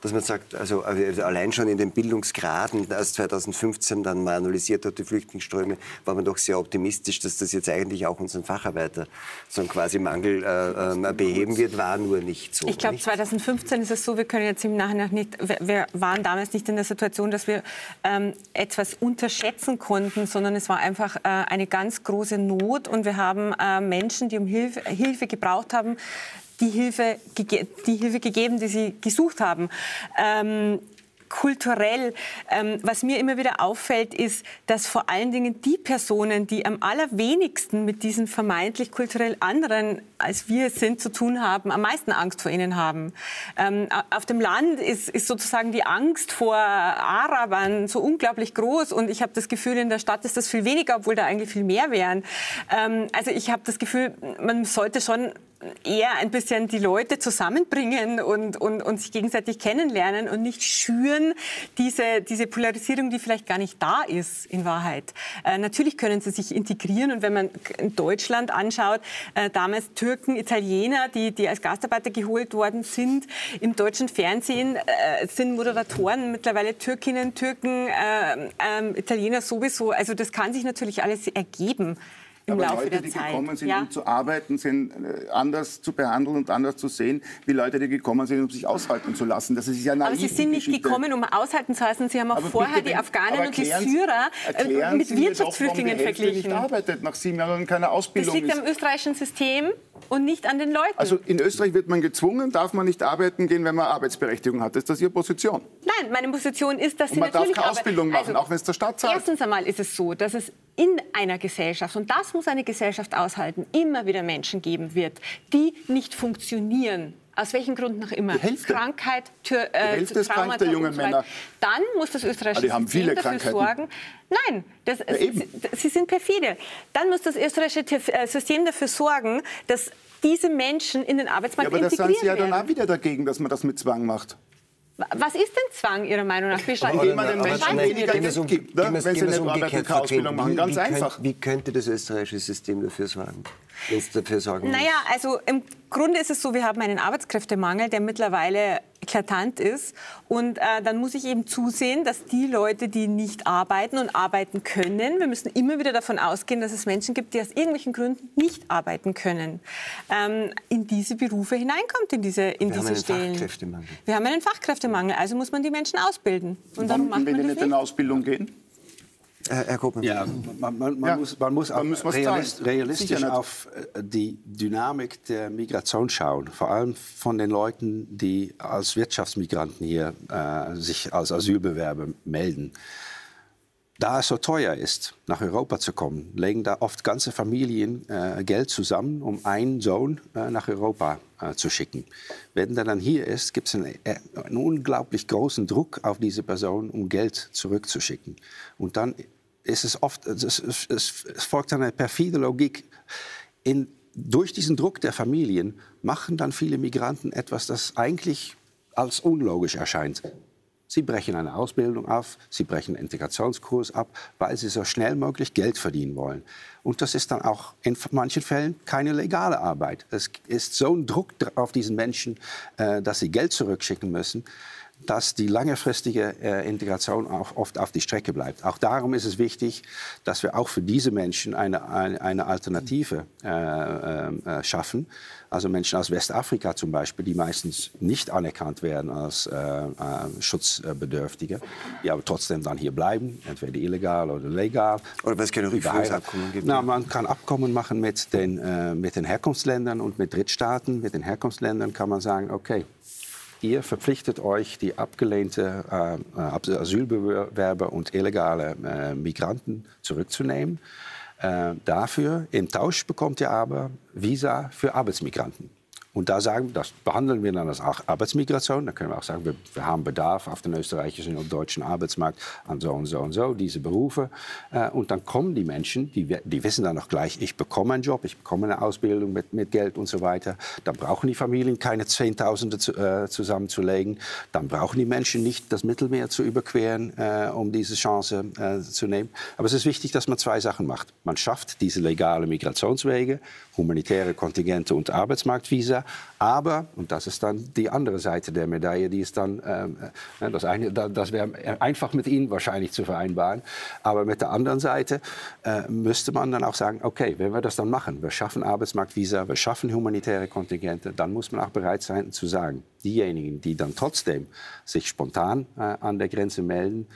Dass man sagt, also, also allein schon in den Bildungsgraden, als 2015 dann mal analysiert hat, die Flüchtlingsströme, war man doch sehr optimistisch, dass das jetzt eigentlich auch unseren Facharbeiter so einen quasi Mangel äh, äh, beheben wird, war nur nicht so. Ich glaube, 2015 ist es so, wir können jetzt im Nachhinein nicht, wir waren damals nicht in der Situation, dass wir ähm, etwas unterschätzen konnten, sondern es war einfach äh, eine ganz große Not und wir haben äh, Menschen, die um Hilfe, Hilfe gebraucht haben, die Hilfe, die Hilfe gegeben, die sie gesucht haben. Ähm, kulturell. Ähm, was mir immer wieder auffällt, ist, dass vor allen Dingen die Personen, die am allerwenigsten mit diesen vermeintlich kulturell anderen als wir es sind zu tun haben, am meisten Angst vor ihnen haben. Ähm, auf dem Land ist, ist, sozusagen die Angst vor Arabern so unglaublich groß und ich habe das Gefühl, in der Stadt ist das viel weniger, obwohl da eigentlich viel mehr wären. Ähm, also ich habe das Gefühl, man sollte schon eher ein bisschen die Leute zusammenbringen und, und, und sich gegenseitig kennenlernen und nicht schüren diese, diese Polarisierung, die vielleicht gar nicht da ist in Wahrheit. Äh, natürlich können sie sich integrieren und wenn man in Deutschland anschaut, äh, damals Türken, Italiener, die, die als Gastarbeiter geholt worden sind, im deutschen Fernsehen äh, sind Moderatoren mittlerweile Türkinnen, Türken, äh, ähm, Italiener sowieso. Also das kann sich natürlich alles ergeben im Aber Laufe Leute, der die Zeit. gekommen sind, ja. um zu arbeiten, sind äh, anders zu behandeln und anders zu sehen, wie Leute, die gekommen sind, um sich aushalten zu lassen. Das ist ja Aber Sie sind nicht Geschichte. gekommen, um aushalten zu lassen. Sie haben auch aber vorher bitte, die Afghanen und die Syrer äh, mit Wirtschaftsflüchtlingen verglichen. nicht arbeitet nach sieben Jahren keine Ausbildung. Das liegt am österreichischen System und nicht an den Leuten. Also in Österreich wird man gezwungen, darf man nicht arbeiten gehen, wenn man Arbeitsberechtigung hat. Ist das Ihre Position? Nein, meine Position ist, dass und Sie man natürlich darf keine Ausbildung machen, also, auch wenn es der Staat zahlt. Erstens einmal ist es so, dass es in einer Gesellschaft, und das muss eine Gesellschaft aushalten, immer wieder Menschen geben wird, die nicht funktionieren. Aus welchen Gründen noch immer. Die Hälfte. Krankheit, Tür, äh, die Hälfte ist krank der jungen Männer. Dann muss das österreichische ah, System dafür sorgen. Nein, das, ja, sie, sie sind perfide. Dann muss das österreichische äh, System dafür sorgen, dass diese Menschen in den Arbeitsmarkt ja, aber integriert werden. Aber da sind Sie ja dann auch wieder dagegen, dass man das mit Zwang macht. Was ist denn Zwang Ihrer Meinung nach? Indem man den Menschen weniger Geld gibt, ne? wenn sie nicht arbeiten, keine Ausbildung machen. Ganz wie, einfach. Könnt, wie könnte das österreichische System dafür sorgen? Dafür sorgen naja, also im Grunde ist es so, wir haben einen Arbeitskräftemangel, der mittlerweile eklatant ist. Und äh, dann muss ich eben zusehen, dass die Leute, die nicht arbeiten und arbeiten können, wir müssen immer wieder davon ausgehen, dass es Menschen gibt, die aus irgendwelchen Gründen nicht arbeiten können, ähm, in diese Berufe hineinkommt, in diese, in wir diese haben Stellen. Einen Fachkräftemangel. Wir haben einen Fachkräftemangel, also muss man die Menschen ausbilden. Und warum macht man nicht in eine Ausbildung gehen? Herr Koppmann. Ja, man, man, man Ja, muss, man muss auch man muss realist, realistisch auf äh, die Dynamik der Migration schauen. Vor allem von den Leuten, die als Wirtschaftsmigranten hier äh, sich als Asylbewerber melden. Da es so teuer ist, nach Europa zu kommen, legen da oft ganze Familien äh, Geld zusammen, um einen Sohn äh, nach Europa äh, zu schicken. Wenn der dann hier ist, gibt es einen, äh, einen unglaublich großen Druck auf diese Person, um Geld zurückzuschicken. Und dann ist es oft, es, es, es, folgt eine perfide Logik. In, durch diesen Druck der Familien machen dann viele Migranten etwas, das eigentlich als unlogisch erscheint. Sie brechen eine Ausbildung auf, sie brechen einen Integrationskurs ab, weil sie so schnell möglich Geld verdienen wollen. Und das ist dann auch in manchen Fällen keine legale Arbeit. Es ist so ein Druck auf diesen Menschen, äh, dass sie Geld zurückschicken müssen, dass die langfristige äh, Integration auch oft auf die Strecke bleibt. Auch darum ist es wichtig, dass wir auch für diese Menschen eine, eine, eine Alternative äh, äh, schaffen. Also Menschen aus Westafrika zum Beispiel, die meistens nicht anerkannt werden als äh, äh, Schutzbedürftige, die aber trotzdem dann hier bleiben, entweder illegal oder legal. Oder weil es keine Rückführungsabkommen gibt. Na, man kann Abkommen machen mit den, äh, mit den Herkunftsländern und mit Drittstaaten. Mit den Herkunftsländern kann man sagen, okay, ihr verpflichtet euch, die abgelehnte äh, Asylbewerber und illegale äh, Migranten zurückzunehmen. Äh, dafür, im Tausch bekommt ihr aber Visa für Arbeitsmigranten. Und da sagen, das behandeln wir dann als Arbeitsmigration. Da können wir auch sagen, wir, wir haben Bedarf auf dem österreichischen und deutschen Arbeitsmarkt an so und so und so, diese Berufe. Äh, und dann kommen die Menschen, die, die wissen dann auch gleich, ich bekomme einen Job, ich bekomme eine Ausbildung mit, mit Geld und so weiter. Dann brauchen die Familien keine Zehntausende zu, äh, zusammenzulegen. Dann brauchen die Menschen nicht das Mittelmeer zu überqueren, äh, um diese Chance äh, zu nehmen. Aber es ist wichtig, dass man zwei Sachen macht. Man schafft diese legale Migrationswege, humanitäre Kontingente und Arbeitsmarktvisa. Aber, und das ist dann die andere Seite der Medaille, die ist dann, ähm, äh, das, eine, das wäre einfach mit Ihnen wahrscheinlich zu vereinbaren. Aber mit der anderen Seite äh, müsste man dann auch sagen, okay, wenn wir das dann machen, wir schaffen Arbeitsmarktvisa, wir schaffen humanitäre Kontingente, dann muss man auch bereit sein zu sagen, diejenigen, die dann trotzdem sich spontan äh, an der Grenze melden,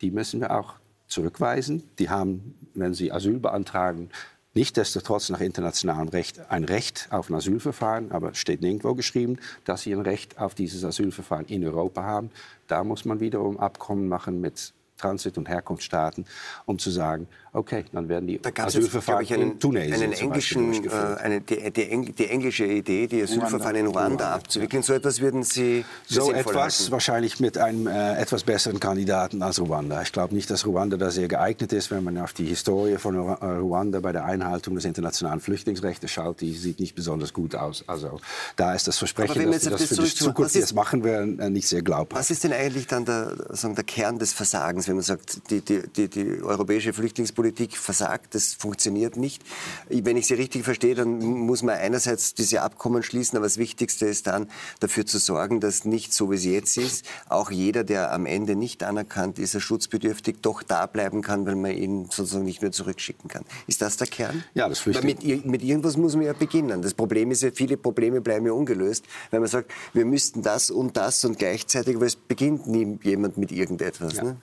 die müssen wir auch zurückweisen. Die haben, wenn sie Asyl beantragen, Nichtsdestotrotz nach internationalem Recht ein Recht auf ein Asylverfahren, aber steht nirgendwo geschrieben, dass sie ein Recht auf dieses Asylverfahren in Europa haben. Da muss man wiederum Abkommen machen mit Transit- und Herkunftsstaaten, um zu sagen, okay, dann werden die da Asylverfahren jetzt, einen, in Tunesien einen englischen, äh, eine, die, die, die, englische Idee, die Asylverfahren in Ruanda, Ruanda abzuwickeln. So etwas würden Sie So etwas halten? wahrscheinlich mit einem äh, etwas besseren Kandidaten als Ruanda. Ich glaube nicht, dass Ruanda da sehr geeignet ist, wenn man auf die Historie von äh, Ruanda bei der Einhaltung des internationalen Flüchtlingsrechts schaut. Die sieht nicht besonders gut aus. Also da ist das Versprechen, dass das, das für die Zukunft jetzt machen werden, äh, nicht sehr glaubhaft. Was ist denn eigentlich dann der, sagen, der Kern des Versagens, wenn man sagt, die, die, die, die europäische Flüchtlingspolitik Politik versagt, das funktioniert nicht. Wenn ich Sie richtig verstehe, dann muss man einerseits diese Abkommen schließen, aber das Wichtigste ist dann dafür zu sorgen, dass nicht so wie es jetzt ist, auch jeder, der am Ende nicht anerkannt ist, er schutzbedürftig, doch da bleiben kann, weil man ihn sozusagen nicht mehr zurückschicken kann. Ist das der Kern? Ja, das Weil mit, mit irgendwas muss man ja beginnen. Das Problem ist ja, viele Probleme bleiben ja ungelöst, weil man sagt, wir müssten das und das und gleichzeitig, aber es beginnt nie jemand mit irgendetwas. Ja. Ne?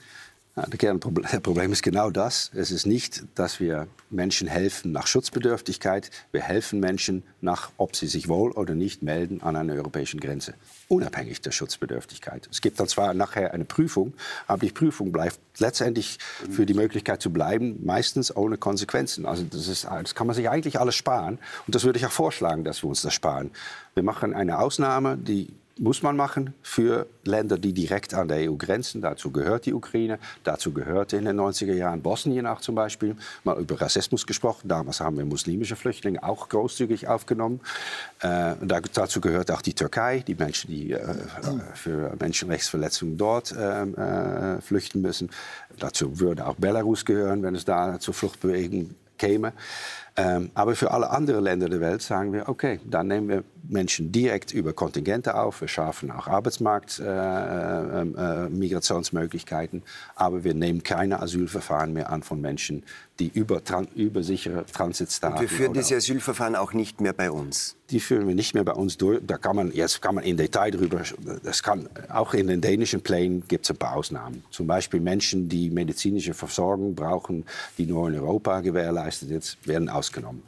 Der Kernproblem [laughs] ist genau das. Es ist nicht, dass wir Menschen helfen nach Schutzbedürftigkeit. Wir helfen Menschen nach, ob sie sich wohl oder nicht melden an einer europäischen Grenze, unabhängig der Schutzbedürftigkeit. Es gibt dann zwar nachher eine Prüfung, aber die Prüfung bleibt letztendlich für die Möglichkeit zu bleiben, meistens ohne Konsequenzen. Also das, ist, das kann man sich eigentlich alles sparen. Und das würde ich auch vorschlagen, dass wir uns das sparen. Wir machen eine Ausnahme, die muss man machen für Länder, die direkt an der EU grenzen. Dazu gehört die Ukraine, dazu gehörte in den 90er Jahren Bosnien auch zum Beispiel. Mal über Rassismus gesprochen. Damals haben wir muslimische Flüchtlinge auch großzügig aufgenommen. Äh, dazu gehört auch die Türkei, die Menschen, die äh, für Menschenrechtsverletzungen dort äh, äh, flüchten müssen. Dazu würde auch Belarus gehören, wenn es da zur Fluchtbewegung käme. Ähm, aber für alle anderen Länder der Welt sagen wir, okay, dann nehmen wir Menschen direkt über Kontingente auf. Wir schaffen auch Arbeitsmarkt-Migrationsmöglichkeiten. Äh, äh, aber wir nehmen keine Asylverfahren mehr an von Menschen, die über, über sichere Transitstaaten. Und wir führen diese Asylverfahren auch nicht mehr bei uns. Die führen wir nicht mehr bei uns durch. Da kann man jetzt kann man in Detail drüber. Das kann auch in den dänischen Plänen gibt es ein paar Ausnahmen. Zum Beispiel Menschen, die medizinische Versorgung brauchen, die nur in Europa gewährleistet ist, werden ausgenommen.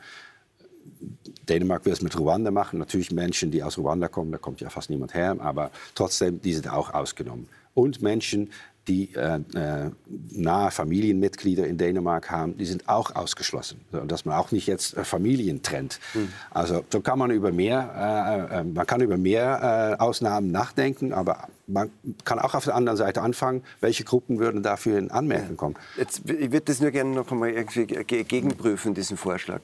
Dänemark will es mit Ruanda machen. Natürlich Menschen, die aus Ruanda kommen, da kommt ja fast niemand her, aber trotzdem, die sind auch ausgenommen. Und Menschen, die äh, äh, nahe Familienmitglieder in Dänemark haben, die sind auch ausgeschlossen. So, dass man auch nicht jetzt äh, Familien trennt. Mhm. Also so kann man über mehr, äh, äh, man kann über mehr äh, Ausnahmen nachdenken, aber man kann auch auf der anderen Seite anfangen, welche Gruppen würden dafür in Anmerkung kommen. Jetzt, ich würde das nur gerne noch einmal irgendwie gegenprüfen, diesen Vorschlag.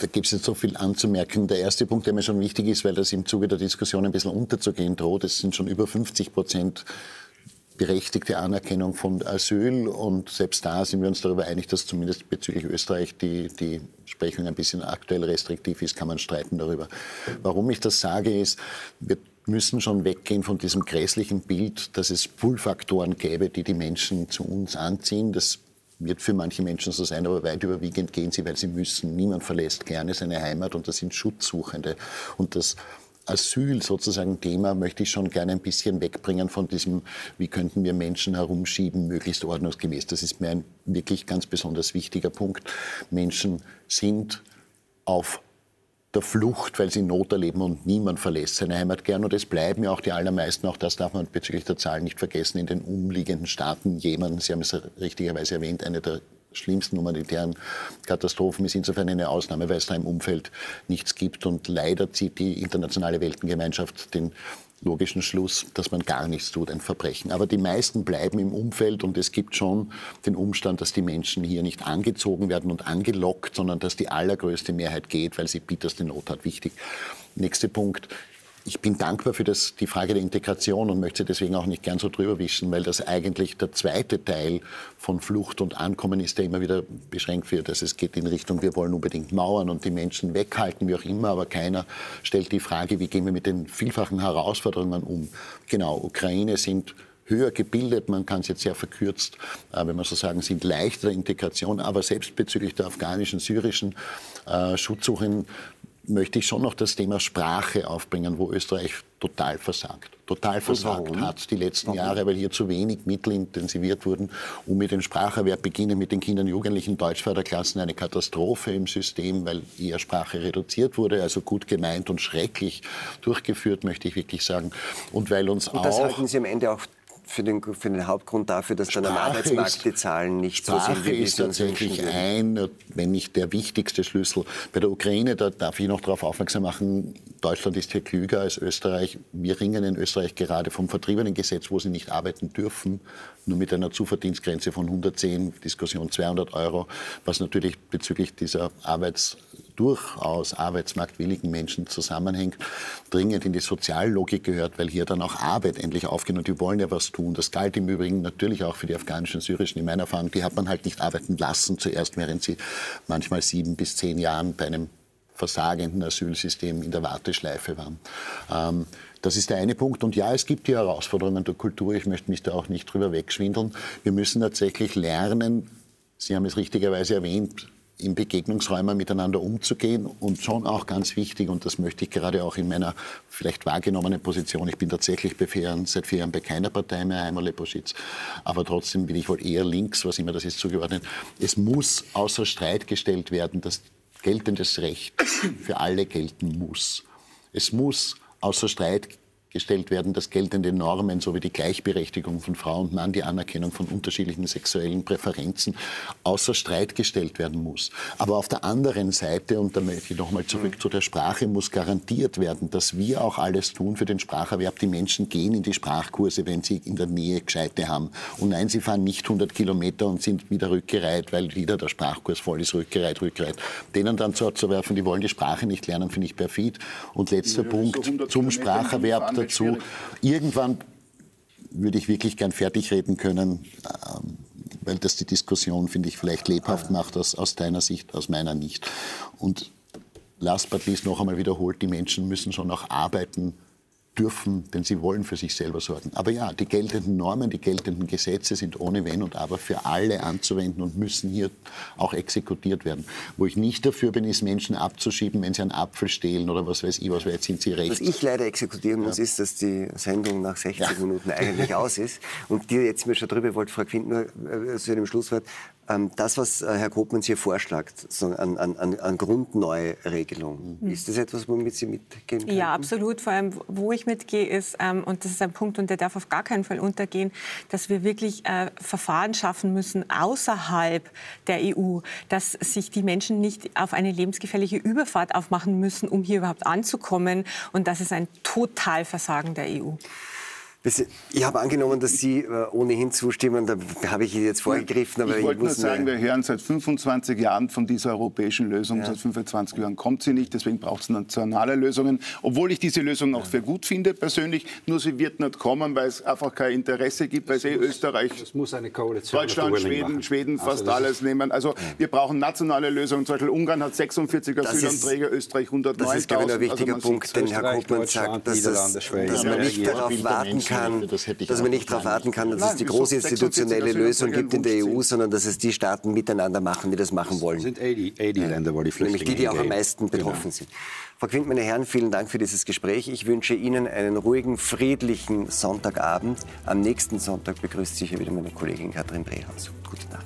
Da gibt es jetzt so viel anzumerken. Der erste Punkt, der mir schon wichtig ist, weil das im Zuge der Diskussion ein bisschen unterzugehen droht, es sind schon über 50 Prozent berechtigte Anerkennung von Asyl. Und selbst da sind wir uns darüber einig, dass zumindest bezüglich Österreich die, die Sprechung ein bisschen aktuell restriktiv ist, kann man streiten darüber. Warum ich das sage, ist, wir müssen schon weggehen von diesem grässlichen Bild, dass es Pull-Faktoren gäbe, die die Menschen zu uns anziehen. Das wird für manche Menschen so sein, aber weit überwiegend gehen sie, weil sie müssen. Niemand verlässt gerne seine Heimat und das sind Schutzsuchende. Und das Asyl sozusagen Thema möchte ich schon gerne ein bisschen wegbringen von diesem, wie könnten wir Menschen herumschieben, möglichst ordnungsgemäß. Das ist mir ein wirklich ganz besonders wichtiger Punkt. Menschen sind auf der Flucht, weil sie Not erleben und niemand verlässt seine Heimat gern. Und es bleiben ja auch die allermeisten, auch das darf man bezüglich der Zahlen nicht vergessen, in den umliegenden Staaten. Jemen, Sie haben es richtigerweise erwähnt, eine der schlimmsten humanitären Katastrophen ist insofern eine Ausnahme, weil es da im Umfeld nichts gibt. Und leider zieht die internationale Weltengemeinschaft den logischen Schluss, dass man gar nichts tut, ein Verbrechen. Aber die meisten bleiben im Umfeld und es gibt schon den Umstand, dass die Menschen hier nicht angezogen werden und angelockt, sondern dass die allergrößte Mehrheit geht, weil sie bitterste Not hat. Wichtig. Nächster Punkt ich bin dankbar für das, die Frage der Integration und möchte deswegen auch nicht gern so drüber wischen, weil das eigentlich der zweite Teil von Flucht und Ankommen ist, der immer wieder beschränkt wird. Also es geht in Richtung, wir wollen unbedingt Mauern und die Menschen weghalten, wie auch immer, aber keiner stellt die Frage, wie gehen wir mit den vielfachen Herausforderungen um. Genau, Ukraine sind höher gebildet, man kann es jetzt sehr verkürzt, äh, wenn man so sagen, sind leichter Integration, aber selbst bezüglich der afghanischen, syrischen äh, Schutzsuchenden möchte ich schon noch das Thema Sprache aufbringen, wo Österreich total versagt. Total versagt hat die letzten warum? Jahre, weil hier zu wenig Mittel intensiviert wurden, um mit dem Spracherwerb beginnen, mit den Kindern und Jugendlichen Deutschförderklassen eine Katastrophe im System, weil eher Sprache reduziert wurde, also gut gemeint und schrecklich durchgeführt, möchte ich wirklich sagen. Und weil uns und auch... das halten Sie am Ende auch für den, für den Hauptgrund dafür, dass Sprache dann am Arbeitsmarkt ist, die Zahlen nicht Sprache so sind, wie ist tatsächlich ein, wenn nicht der wichtigste Schlüssel. Bei der Ukraine, da darf ich noch darauf aufmerksam machen, Deutschland ist hier klüger als Österreich. Wir ringen in Österreich gerade vom Vertriebenengesetz, wo sie nicht arbeiten dürfen, nur mit einer Zuverdienstgrenze von 110, Diskussion 200 Euro, was natürlich bezüglich dieser Arbeits durchaus arbeitsmarktwilligen Menschen zusammenhängt, dringend in die Soziallogik gehört, weil hier dann auch Arbeit endlich aufgeht und die wollen ja was tun. Das galt im Übrigen natürlich auch für die afghanischen, syrischen in meiner Erfahrung. Die hat man halt nicht arbeiten lassen zuerst, während sie manchmal sieben bis zehn Jahren bei einem versagenden Asylsystem in der Warteschleife waren. Ähm, das ist der eine Punkt. Und ja, es gibt die Herausforderungen der Kultur. Ich möchte mich da auch nicht drüber wegschwindeln. Wir müssen tatsächlich lernen, Sie haben es richtigerweise erwähnt, in Begegnungsräumen miteinander umzugehen und schon auch ganz wichtig, und das möchte ich gerade auch in meiner vielleicht wahrgenommenen Position, ich bin tatsächlich Jahren, seit vier Jahren bei keiner Partei mehr, einmal Leposchitz, aber trotzdem bin ich wohl eher links, was immer das ist, zugeordnet. Es muss außer Streit gestellt werden, dass geltendes Recht für alle gelten muss. Es muss außer Streit gestellt werden, dass geltende Normen sowie die Gleichberechtigung von Frau und Mann, die Anerkennung von unterschiedlichen sexuellen Präferenzen außer Streit gestellt werden muss. Aber auf der anderen Seite, und da möchte ich nochmal zurück mhm. zu der Sprache, muss garantiert werden, dass wir auch alles tun für den Spracherwerb. Die Menschen gehen in die Sprachkurse, wenn sie in der Nähe Gescheite haben. Und nein, sie fahren nicht 100 Kilometer und sind wieder rückgereiht, weil wieder der Sprachkurs voll ist, rückgereiht, rückgereiht. Denen dann zuzuwerfen, die wollen die Sprache nicht lernen, finde ich perfid. Und letzter ja, Punkt so zum Spracherwerb dazu. Irgendwann würde ich wirklich gern fertig reden können, ähm, weil das die Diskussion, finde ich, vielleicht lebhaft macht, aus, aus deiner Sicht, aus meiner nicht. Und last but least noch einmal wiederholt, die Menschen müssen schon auch arbeiten dürfen, denn sie wollen für sich selber sorgen. Aber ja, die geltenden Normen, die geltenden Gesetze sind ohne Wenn und Aber für alle anzuwenden und müssen hier auch exekutiert werden. Wo ich nicht dafür bin, ist Menschen abzuschieben, wenn sie einen Apfel stehlen oder was weiß ich, was jetzt sind sie recht. Was ich leider exekutieren muss, ja. ist, dass die Sendung nach 60 ja. Minuten eigentlich [laughs] aus ist. Und dir jetzt mir schon drüber wollte, Frau Quint, nur äh, zu dem Schlusswort, das, was äh, Herr Kopmanns hier vorschlägt, an, an, an Grundneuregelung, mhm. ist das etwas, womit Sie mitgehen können? Ja, absolut. Vor allem, wo ich mitgehe, ist, ähm, und das ist ein Punkt, und der darf auf gar keinen Fall untergehen, dass wir wirklich äh, Verfahren schaffen müssen außerhalb der EU, dass sich die Menschen nicht auf eine lebensgefährliche Überfahrt aufmachen müssen, um hier überhaupt anzukommen. Und das ist ein Totalversagen der EU. Ich habe angenommen, dass Sie äh, ohnehin zustimmen. Da habe ich Ihnen jetzt vorgegriffen. Aber ich, ich wollte nur sagen, wir hören seit 25 Jahren von dieser europäischen Lösung. Ja. Seit 25 Jahren kommt sie nicht. Deswegen braucht es nationale Lösungen. Obwohl ich diese Lösung auch für gut finde persönlich. Nur sie wird nicht kommen, weil es einfach kein Interesse gibt, weil sie eh Österreich, Deutschland, Schweden, Schweden also fast alles nehmen. Also wir brauchen nationale Lösungen. Zum Beispiel Ungarn hat 46 Asylanträge, Österreich 109.000. Das ist, glaube ich, ein wichtiger also Punkt, den Herr Koopmann sagt, dass, das, dass man nicht darauf warten kann, kann, dass man nicht darauf warten kann, dass es die große institutionelle Lösung gibt in der EU, sondern dass es die Staaten miteinander machen, die das machen wollen. Das sind eh die, eh die Länder, wo die Flüchtlinge Nämlich die, die auch am meisten betroffen genau. sind. Frau Quint, meine Herren, vielen Dank für dieses Gespräch. Ich wünsche Ihnen einen ruhigen, friedlichen Sonntagabend. Am nächsten Sonntag begrüßt sich hier wieder meine Kollegin Katrin Brehaus. Gute Nacht.